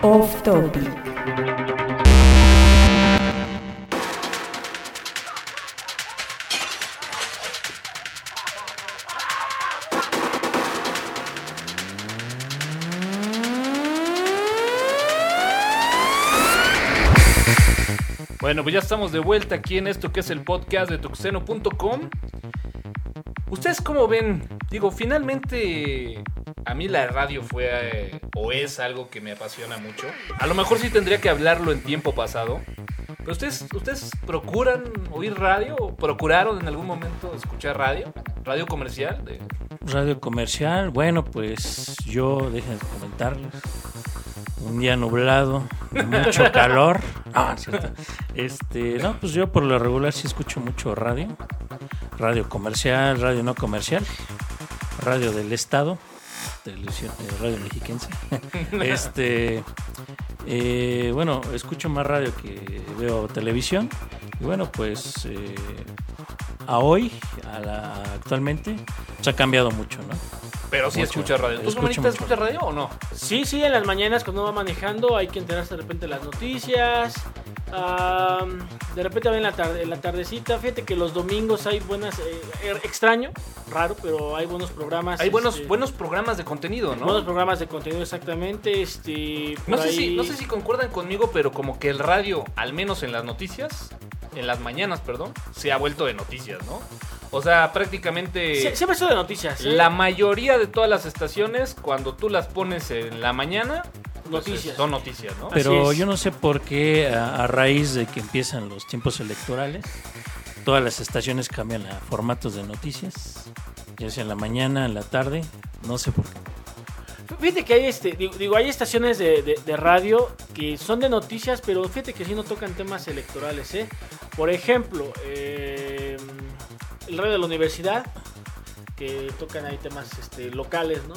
Off topic. Bueno, pues ya estamos de vuelta aquí en esto que es el podcast de tuxeno.com. ¿Ustedes cómo ven? Digo, finalmente a mí la radio fue eh, o es algo que me apasiona mucho. A lo mejor sí tendría que hablarlo en tiempo pasado. Pero ustedes, ustedes procuran oír radio o procuraron en algún momento escuchar radio, radio comercial. De... Radio comercial, bueno, pues yo, déjenme comentarles. Un día nublado, de mucho calor. Ah, cierto. Este, no, pues yo por lo regular sí escucho mucho radio. Radio comercial, radio no comercial, radio del Estado, televisión, eh, radio mexiquense. Este, eh, bueno, escucho más radio que veo televisión. Y bueno, pues eh, a hoy, a la, actualmente, se ha cambiado mucho, ¿no? Pero sí Mucho. escuchas radio. ¿Tú, Manita, escuchas radio o no? Sí, sí, en las mañanas cuando uno va manejando hay que enterarse de repente de las noticias. De repente en la, tarde, en la tardecita. Fíjate que los domingos hay buenas. eh, er- extraño, raro, pero hay buenos programas. Hay buenos, este, buenos programas de contenido, ¿no? buenos programas de contenido, exactamente. Este, No sé, si, no sé si concuerdan conmigo, pero como que el radio, al menos en las noticias, en las mañanas, perdón, se ha vuelto de noticias, ¿no? O sea, prácticamente Sie- Siempre ha sido de noticias. ¿eh? la mayoría de todas las estaciones, cuando tú las pones en la mañana, Noticias. son noticias, ¿no? Pero yo no sé por qué a, a raíz de que empiezan los tiempos electorales, todas las estaciones cambian a formatos de noticias, ya sea en la mañana, en la tarde, no sé por qué. Fíjate que hay este, digo, digo, hay estaciones de, de- de radio que son de noticias, pero fíjate que sí no tocan temas electorales, ¿eh? Por ejemplo, eh, el radio de la universidad, que tocan ahí temas este, locales, ¿no?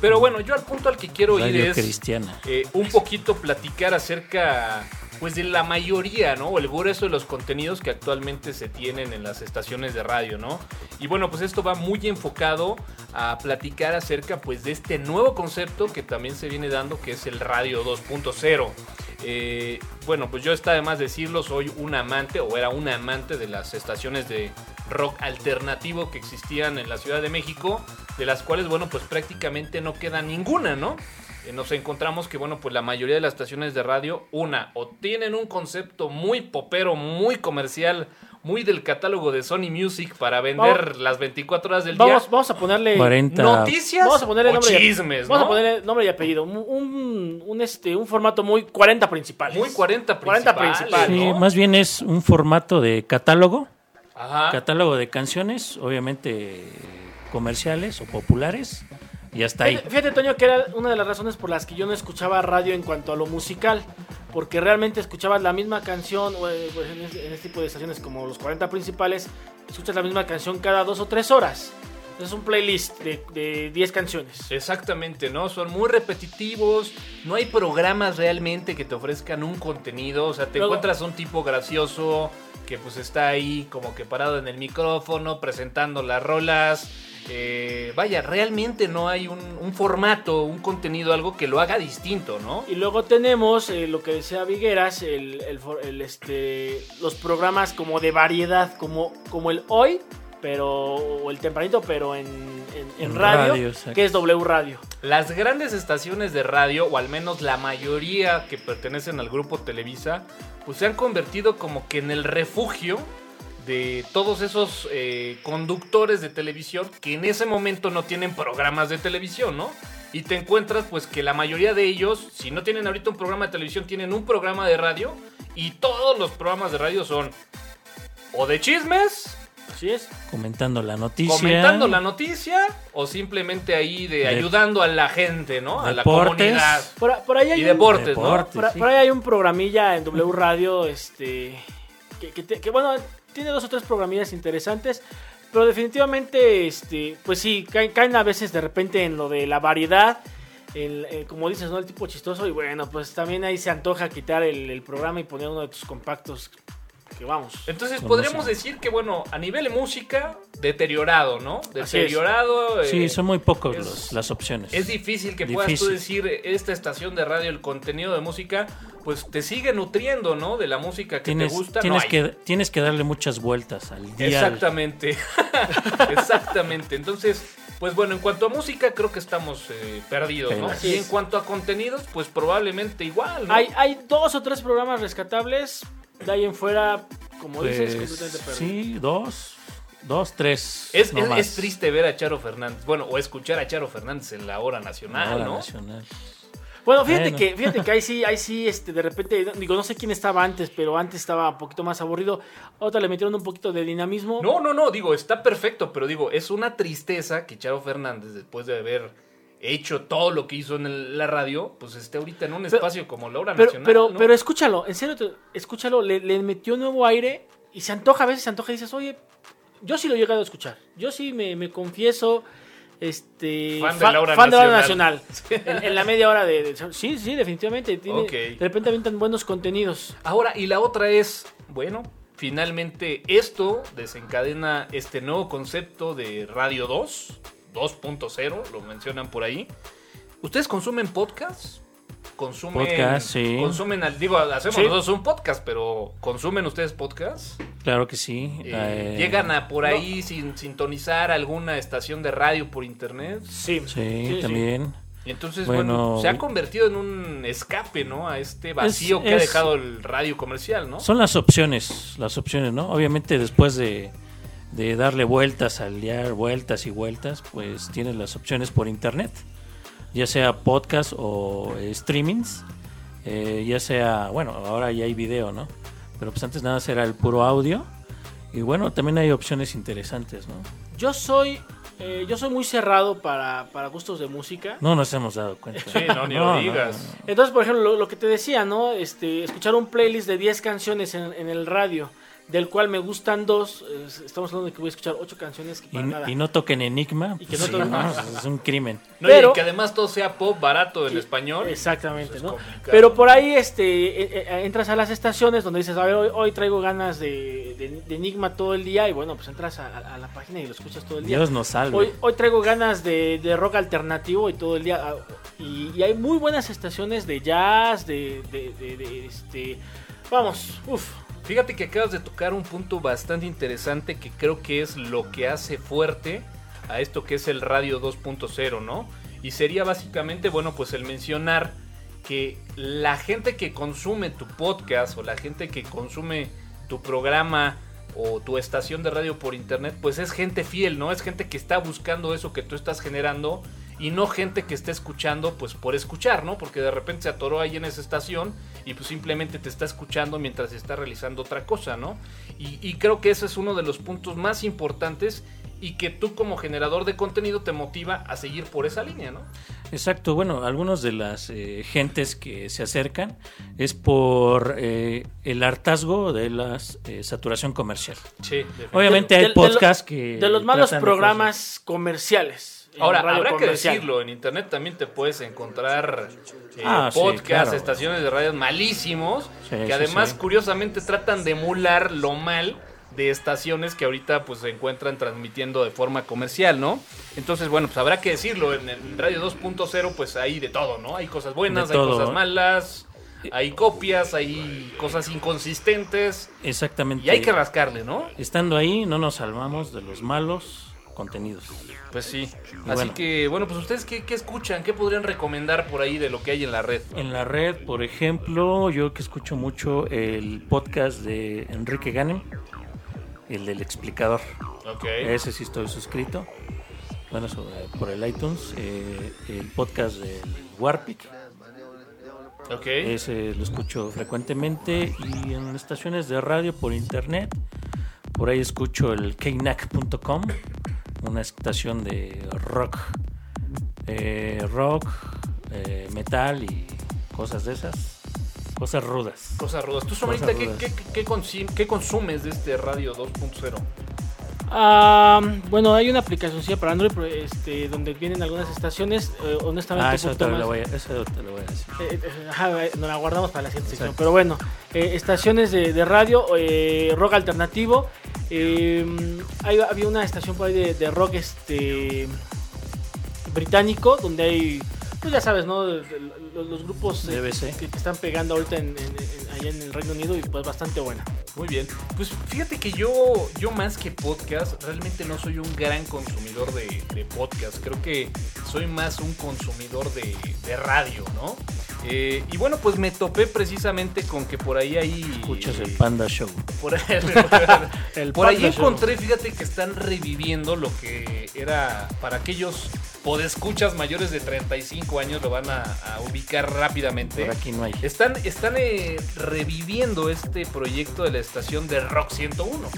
Pero bueno, yo al punto al que quiero ir es cristiana. eh, un poquito platicar acerca pues de la mayoría, ¿no? O el grueso de los contenidos que actualmente se tienen en las estaciones de radio, ¿no? Y bueno, pues esto va muy enfocado a platicar acerca pues de este nuevo concepto que también se viene dando que es el radio 2.0. Eh, bueno, pues yo está de más decirlo, soy un amante o era un amante de las estaciones de rock alternativo que existían en la Ciudad de México, de las cuales, bueno, pues prácticamente no queda ninguna, ¿no? Eh, Nos encontramos que, bueno, pues la mayoría de las estaciones de radio, una, o tienen un concepto muy popero, muy comercial, muy del catálogo de Sony Music para vender Vamos- las 24 horas del Vamos, día. vamos a ponerle... 40. Noticias Vamos a ponerle o nombre y- chismes, Vamos a ponerle nombre y apellido. Un, un, este, un formato muy 40 principales. Muy 40 40 principales, principales. Sí, ¿no? más bien es un formato de catálogo, Ajá. catálogo de canciones, obviamente comerciales o populares, y hasta ahí. Fíjate, fíjate, Toño, que era una de las razones por las que yo no escuchaba radio en cuanto a lo musical. Porque realmente escuchabas la misma canción, o, eh, pues, en, este, en este tipo de estaciones como los 40 principales, escuchas la misma canción cada dos o tres horas. Es un playlist de, de 10 canciones. Exactamente, ¿no? Son muy repetitivos, no hay programas realmente que te ofrezcan un contenido, o sea, te Luego- encuentras un tipo gracioso que pues está ahí como que parado en el micrófono, presentando las rolas. eh, vaya, realmente no hay un, un formato, un contenido, algo que lo haga distinto, ¿no? Y luego tenemos eh, lo que decía Vigueras, el, el el, este, los programas como de variedad, como, como el hoy pero o el tempranito, pero en, en- en En radio, radio, que es W Radio. Las grandes estaciones de radio, o al menos la mayoría que pertenecen al grupo Televisa, pues se han convertido como que en el refugio de todos esos eh, conductores de televisión que en ese momento no tienen programas de televisión, ¿no? Y te encuentras pues que la mayoría de ellos, si no tienen ahorita un programa de televisión, tienen un programa de radio y todos los programas de radio son o de chismes, Así es. Comentando la noticia. comentando la noticia o simplemente ahí de, De- ayudando a la gente, ¿no? A la comunidad. Por, por ahí hay Y un- deportes, Deportes. Por, sí. por ahí hay un programilla en W Radio, este, que, que te- que, bueno, tiene dos o tres programillas interesantes, pero definitivamente, este, pues sí, caen, caen a veces de repente en lo de la variedad, el, el- como dices, ¿no? El tipo chistoso y bueno, pues también ahí se antoja quitar el, el programa y poner uno de tus compactos, que vamos. Entonces podríamos música. decir que, bueno, a nivel de música, deteriorado, ¿no? Deteriorado. Sí, eh, son muy pocos es- los- las opciones. Es difícil que puedas tú decir esta estación de radio, el contenido de música, pues te sigue nutriendo, ¿no? De la música que Tienes, te gusta. tienes, no que, tienes que darle muchas vueltas al día. Exactamente. Exactamente. Entonces, pues bueno, en cuanto a música, creo que estamos eh, perdidos, ¿no? Y en cuanto a contenidos, pues probablemente igual, ¿no? Hay, hay dos o tres programas rescatables, de ahí en fuera, como dices, Pues, completamente perdido. sí, dos, dos, tres. Es, no es- más. es triste ver a Charo Fernández, bueno, o escuchar a Charo Fernández en la hora nacional, ¿no? nacional. Bueno, fíjate Bueno. que, fíjate que ahí sí, ahí sí, este, de repente, digo, no sé quién estaba antes, pero antes estaba un poquito más aburrido. Otra le metieron un poquito de dinamismo. No, no, no, digo, está perfecto, pero digo, es una tristeza que Charo Fernández, después de haber hecho todo lo que hizo en el- la radio, pues esté ahorita en un Pero- espacio como la hora pero, nacional. pero, ¿no? pero escúchalo, en serio, escúchalo, le, le metió nuevo aire y se antoja, a veces se antoja y dices, oye, yo sí lo he llegado a escuchar. Yo sí me, me confieso, este, Fan de fa- la hora fan de la hora nacional. en, en la media hora de, de- Sí, sí, definitivamente. Tiene, Ok. De repente avientan buenos contenidos. Ahora, y la otra es, bueno, finalmente esto desencadena este nuevo concepto de Radio 2, 2.0, lo mencionan por ahí. ¿Ustedes consumen podcast? ¿Consumen, Podcast, sí. consumen al, digo, hacemos Sí. nosotros un podcast, pero ¿consumen ustedes podcast? Claro que sí. Eh, eh, ¿Llegan a por ahí sin sintonizar alguna estación de radio por internet? Sí, Sí, también. Y entonces, bueno, Bueno, se ha convertido en un escape, ¿no? A este vacío que ha dejado el radio comercial, ¿no? Son las opciones, las opciones, ¿no? Obviamente después de, de darle vueltas, al liar vueltas y vueltas, pues tienes las opciones por internet, ya sea podcast o eh, streamings, eh, ya sea, bueno, ahora ya hay video, ¿no? Pero pues antes nada más era el puro audio y bueno, también hay opciones interesantes, ¿no? Yo soy, eh, yo soy muy cerrado para, para gustos de música. No nos hemos dado cuenta. Sí, no, ni lo digas. Entonces, por ejemplo, lo, lo que te decía, ¿no? Este, escuchar un playlist de 10 canciones en, en el radio, del cual me gustan dos, estamos hablando de que voy a escuchar 8 canciones que Y, para nada. y no toquen Enigma, Y que pues no sí, toquen- ¿no? es un crimen. No, Pero- y que además todo sea pop barato en español. Exactamente, es ¿no? complicado. Pero por ahí este, eh, eh, entras a las estaciones donde dices, a ver, hoy, hoy traigo ganas de, de- de Enigma todo el día y bueno, pues entras a, la página y lo escuchas todo el día. Dios nos salve. Hoy, hoy traigo ganas de, de rock alternativo y todo el día. ah, Y, y hay muy buenas estaciones de jazz, de, de- de- de, este... Vamos, uff. Fíjate que acabas de tocar un punto bastante interesante que creo que es lo que hace fuerte a esto que es el radio 2.0, ¿no? Y sería básicamente, bueno, pues el mencionar que la gente que consume tu podcast o la gente que consume tu programa o tu estación de radio por internet, pues es gente fiel, ¿no? Es gente que está buscando eso que tú estás generando y no gente que esté escuchando pues por escuchar, ¿no? Porque de repente se atoró ahí en esa estación y pues simplemente te está escuchando mientras está realizando otra cosa, ¿no? Y, y creo que ese es uno de los puntos más importantes y que tú como generador de contenido te motiva a seguir por esa línea, ¿no? Exacto, bueno, algunos de las eh, gentes que se acercan es por eh, el hartazgo de la saturación comercial. Sí, Obviamente De- hay podcasts que... De los malos programas comerciales. Ahora, habrá que decirlo, en internet también te puedes encontrar eh, Ah, sí, podcasts, claro. estaciones de radio malísimos, Sí, que además sí. curiosamente tratan de emular lo mal de estaciones que ahorita pues se encuentran transmitiendo de forma comercial, ¿no? Entonces, bueno, pues habrá que decirlo, en, en Radio 2.0 pues hay de todo, ¿no? Hay cosas buenas, hay cosas malas. hay copias, hay cosas inconsistentes Exactamente. y hay que rascarle, ¿no? Estando ahí, no nos salvamos de los malos contenidos. Pues sí. Y Así bueno. que, bueno, pues ustedes qué, qué escuchan, qué podrían recomendar por ahí de lo que hay en la red. En la red, por ejemplo, yo que escucho mucho el podcast de Enrique Ganem, el del explicador. Ok. Ese sí estoy suscrito. Bueno, sobre- por el iTunes. eh, el podcast del Warpic. Ok. Ese lo escucho frecuentemente. Y en estaciones de radio por internet. Por ahí escucho el knack.com. Una estación de rock. eh, rock, eh, metal y cosas de esas. Cosas rudas. Cosas rudas. ¿Tú, Somerita, Cosas ¿qué, rudas. qué, qué, consim- qué consumes de este radio 2.0? Ah, bueno, hay una aplicación para Android este, donde vienen algunas estaciones. eh, honestamente, Ah, eso te, lo voy a, eso te lo voy a decir. Eh, eh, ajá, nos la guardamos para la siguiente sección. Pero bueno, estaciones de, de radio, eh, rock alternativo. hay- había una estación por ahí de, de rock este británico donde hay, pues ya sabes, ¿no? Los, los grupos eh, que, que están pegando ahorita en, en- en- allá en el Reino Unido y pues bastante buena. Muy bien. Pues fíjate que yo, yo más que podcast, realmente no soy un gran consumidor de, de podcast. Creo que soy más un consumidor de, de radio, ¿no? Eh, y bueno, pues me topé precisamente con que por ahí hay... Escuchas el Panda Show. Por ahí, El por ahí Panda Show. encontré, fíjate que están reviviendo lo que era para aquellos podescuchas mayores de 35 años, lo van a, a ubicar rápidamente. Por aquí no hay. Están, están eh, reviviendo este proyecto de la estación de Rock 101.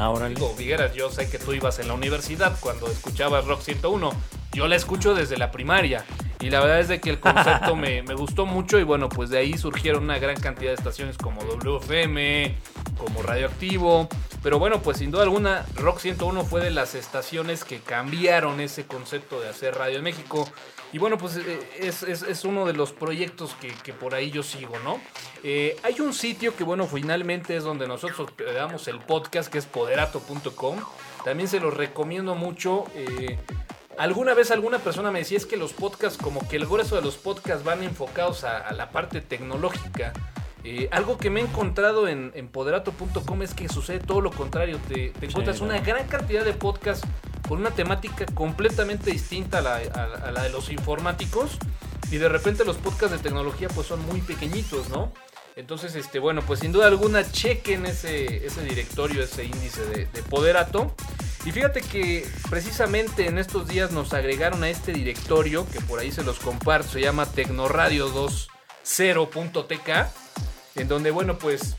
Ahora Digo, Vigueras, yo sé que tú ibas en la universidad cuando escuchabas Rock 101. Yo la escucho desde la primaria. Y la verdad es de que el concepto me, me gustó mucho. Y bueno, pues de ahí surgieron una gran cantidad de estaciones como WFM, como Radioactivo. Pero bueno, pues sin duda alguna, Rock 101 fue de las estaciones que cambiaron ese concepto de hacer radio en México. Y bueno, pues eh, es, es- uno de los proyectos que, por ahí yo sigo, ¿no? Eh, hay un sitio que, bueno, finalmente es donde nosotros damos el podcast, que es poderato.com. También se los recomiendo mucho. eh, alguna vez alguna persona me decía es que los podcasts, como que el grueso de los podcasts van enfocados a la parte tecnológica. Eh, algo que me he encontrado en, en poderato.com es que sucede todo lo contrario. Te, te encuentras una gran cantidad de podcasts con una temática completamente distinta a la, a- a la de los informáticos. Y de repente los podcasts de tecnología pues son muy pequeñitos, ¿no? Entonces, este, bueno, pues sin duda alguna chequen ese, ese directorio, ese índice de, de Poderato. Y fíjate que precisamente en estos días nos agregaron a este directorio, que por ahí se los comparto, se llama Tecnoradio20.tk, en donde, bueno, pues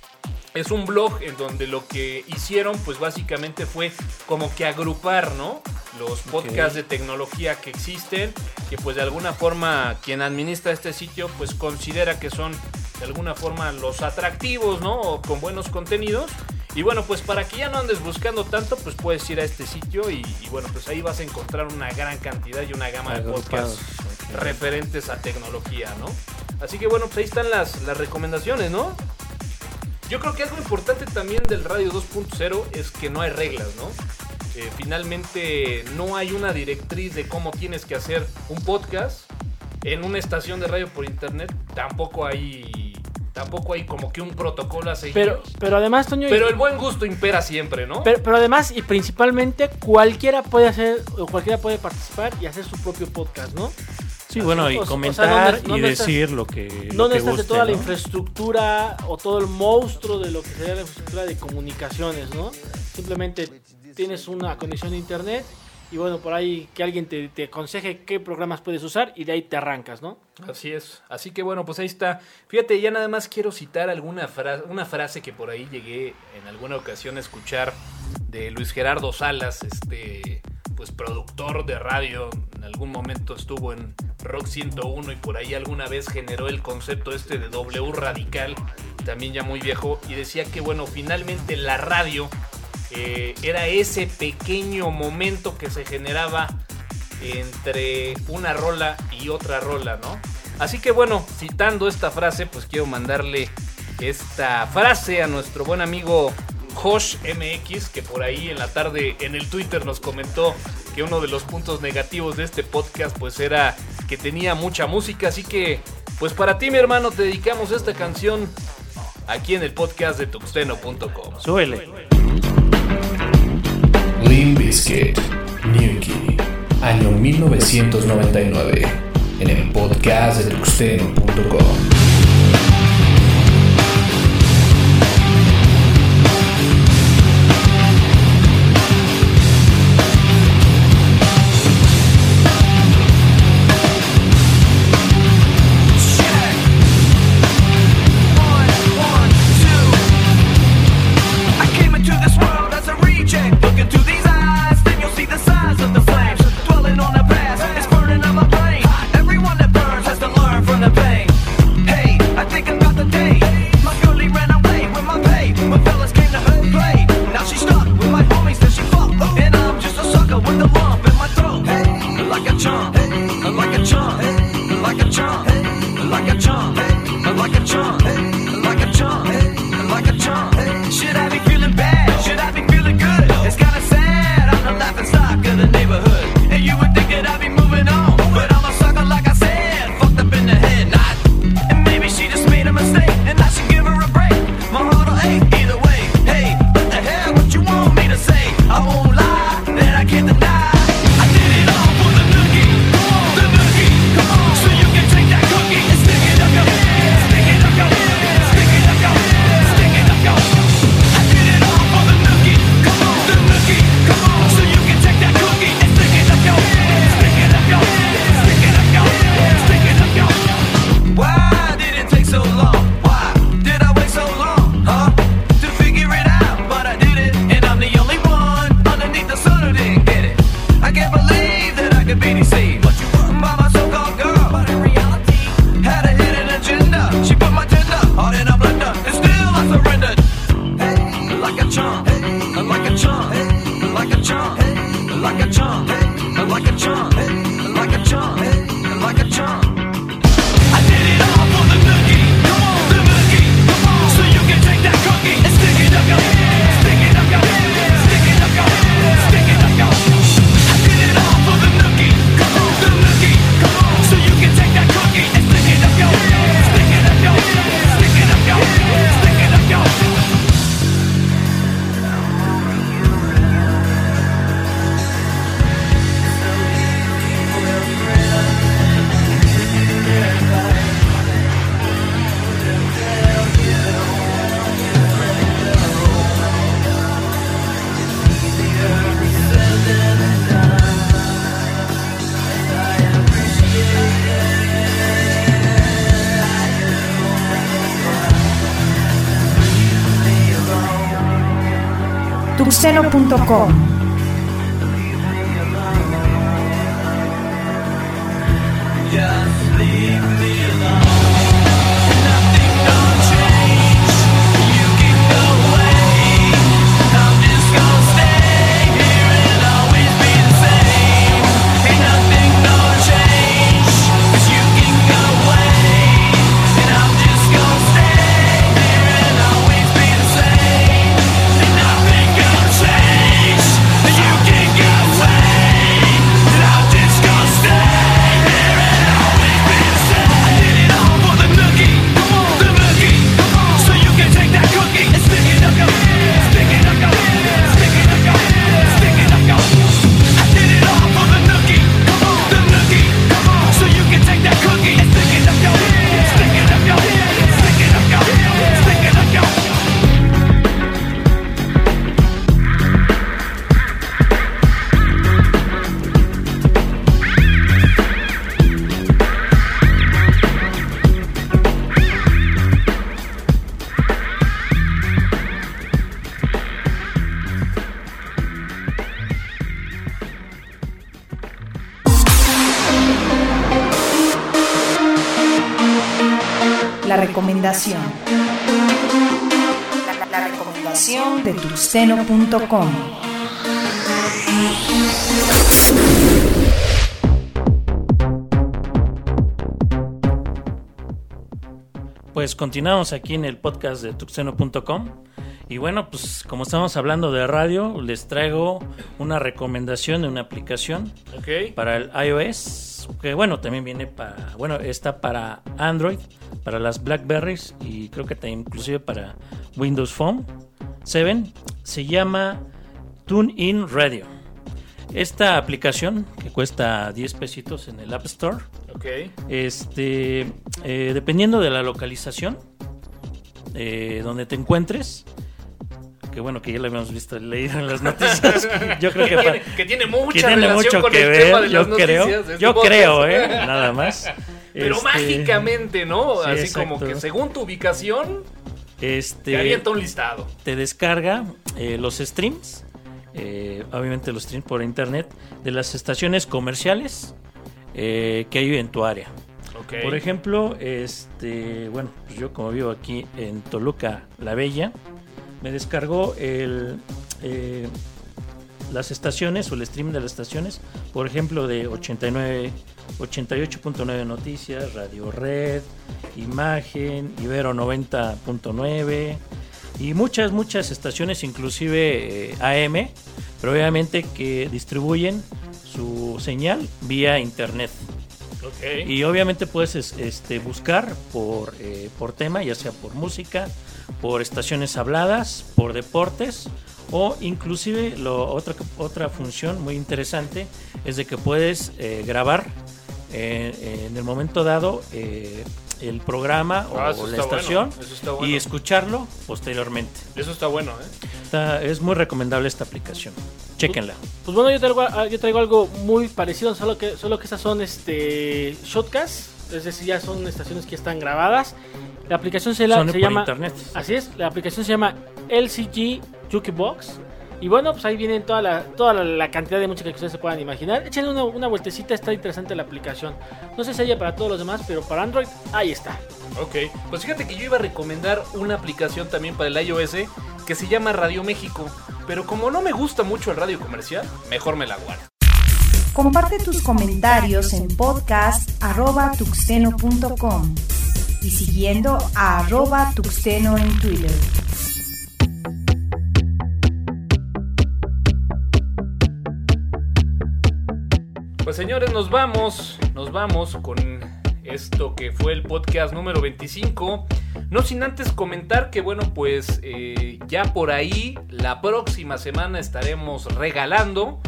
es un blog en donde lo que hicieron, pues básicamente fue como que agrupar, ¿no? Los podcasts de tecnología que existen, que pues de alguna forma quien administra este sitio, pues considera que son de alguna forma los atractivos, ¿no? O con buenos contenidos. Y bueno, pues para que ya no andes buscando tanto, pues puedes ir a este sitio y, y bueno, pues ahí vas a encontrar una gran cantidad y una gama de podcasts referentes a tecnología, ¿no? Así que bueno, pues ahí están las, las recomendaciones, ¿no? Yo creo que algo importante también del Radio 2.0 es que no hay reglas, ¿no? Eh, finalmente no hay una directriz de cómo tienes que hacer un podcast en una estación de radio por internet. Tampoco hay, tampoco hay como que un protocolo a seguir. Pero, pero además, Toño. Pero el buen gusto impera siempre, ¿no? Pero, pero además y principalmente cualquiera puede hacer o cualquiera puede participar y hacer su propio podcast, ¿no? Sí, bueno, y O- o sea, comentar no ne- no y decir lo que. No lo que necesitas de toda la infraestructura o todo el monstruo de lo que sería la infraestructura de comunicaciones, ¿no? Simplemente tienes una conexión a internet y bueno, por ahí que alguien te, te aconseje qué programas puedes usar y de ahí te arrancas, ¿no? Así es. Así que bueno, pues ahí está. Fíjate, ya nada más quiero citar alguna frase, una frase que por ahí llegué en alguna ocasión a escuchar de Luis Gerardo Salas, este pues productor de radio, en algún momento estuvo en Rock 101 y por ahí alguna vez generó el concepto este de W radical, también ya muy viejo, y decía que bueno, finalmente la radio eh, era ese pequeño momento que se generaba entre una rola y otra rola, ¿no? Así que bueno, citando esta frase, pues quiero mandarle esta frase a nuestro buen amigo Josh MX, que por ahí en la tarde en el Twitter nos comentó que uno de los puntos negativos de este podcast pues era que tenía mucha música, así que pues para ti mi hermano te dedicamos esta canción aquí en el podcast de tuxteno.com. Suele. Lean Biscuit, Newkey, año 1999, en el podcast de tuxteno.com. seno.com. Pues continuamos aquí en el podcast de tuxeno.com. Y bueno, pues como estamos hablando de radio, les traigo una recomendación de una aplicación para el iOS, que bueno, también viene para, bueno, está para Android, para las Blackberries y creo que también inclusive para Windows Phone. 7. Se llama TuneIn Radio. Esta aplicación que cuesta 10 pesitos en el App Store, Ok. este, eh, dependiendo de la localización eh, donde te encuentres, que bueno, que ya lo habíamos visto leído en las noticias, yo creo que, tiene, que tiene mucha que tiene relación mucho con que el ver, tema de yo las creo, este yo podcast. creo, eh, nada más. Pero Este, mágicamente, ¿no? sí, Así como que según tu ubicación, te este, avienta un listado. te descarga eh, los streams, eh, obviamente los streams por internet, de las estaciones comerciales eh, que hay en tu área. Por ejemplo, este, bueno, pues yo como vivo aquí en Toluca la Bella, me descargó el, las estaciones o el stream de las estaciones, por ejemplo, de 89, 88.9 Noticias, Radio Red, Imagen, Ibero 90.9 y muchas, muchas estaciones, inclusive eh, AM, pero obviamente que distribuyen su señal vía internet. Y obviamente puedes es- este, buscar por, eh, por tema, ya sea por música, por estaciones habladas, por deportes o inclusive lo, otra, otra función muy interesante es de que puedes eh, grabar eh, en el momento dado eh, el programa o, Ah, eso la está bueno, estación eso está bueno. y escucharlo posteriormente. Eso está bueno, ¿eh? Está- es muy recomendable esta aplicación. Chequenla. Pues bueno, yo traigo, yo traigo algo muy parecido, solo que, solo que estas son este shotcasts, es decir, ya son estaciones que están grabadas. La aplicación se, la- Son se por llama... internet. Así es, la aplicación se llama LCG Jukebox. Y bueno, pues ahí vienen toda la, toda la, la cantidad de música que ustedes se puedan imaginar. Échenle una, una vueltecita, está interesante la aplicación. No sé si ella para todos los demás, pero para Android, ahí está. Ok. Pues fíjate que yo iba a recomendar una aplicación también para el iOS que se llama Radio México. Pero como no me gusta mucho el radio comercial, mejor me la guardo. Comparte tus comentarios en podcast.tuxteno.com y siguiendo a arroba tuxteno en Twitter. Pues señores, nos vamos, nos vamos con esto que fue el podcast número 25. No sin antes comentar que bueno, pues eh, ya por ahí la próxima semana estaremos regalando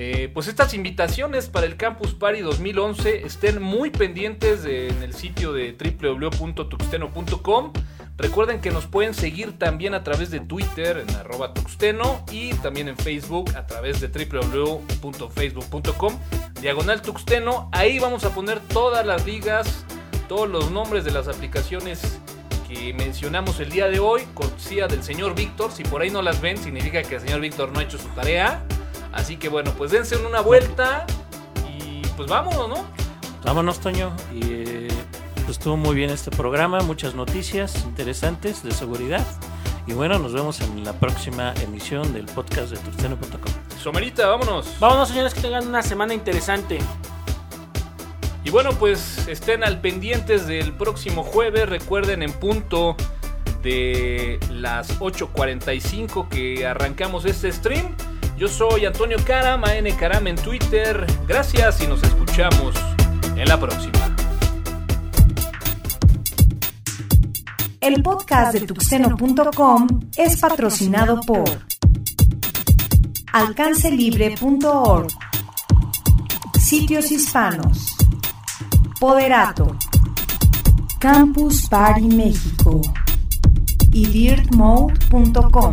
eh, pues estas invitaciones para el Campus Party 2011. Estén muy pendientes en el sitio de www.tuxteno.com. Recuerden que nos pueden seguir también a través de Twitter en arroba tuxteno y también en Facebook a través de www.facebook.com diagonal tuxteno. Ahí vamos a poner todas las ligas, todos los nombres de las aplicaciones que mencionamos el día de hoy, cortesía del señor Víctor. Si por ahí no las ven, significa que el señor Víctor no ha hecho su tarea. Así que bueno, pues dense una vuelta y pues vámonos, ¿no? Vámonos, Toño. Y eh, pues estuvo muy bien este programa, muchas noticias interesantes de seguridad. Y bueno, nos vemos en la próxima emisión del podcast de tursteno.com. Somerita, vámonos. Vámonos, señores, que tengan una semana interesante. Y bueno, pues estén al pendientes del próximo jueves. Recuerden en punto de las 8.45 que arrancamos este stream. Yo soy Antonio Caram, AN Caram en Twitter. Gracias y nos escuchamos en la próxima. El podcast de tuxteno.com es patrocinado por alcancelibre.org, Sitios Hispanos, Poderato, Campus Party México y dirtmode.com.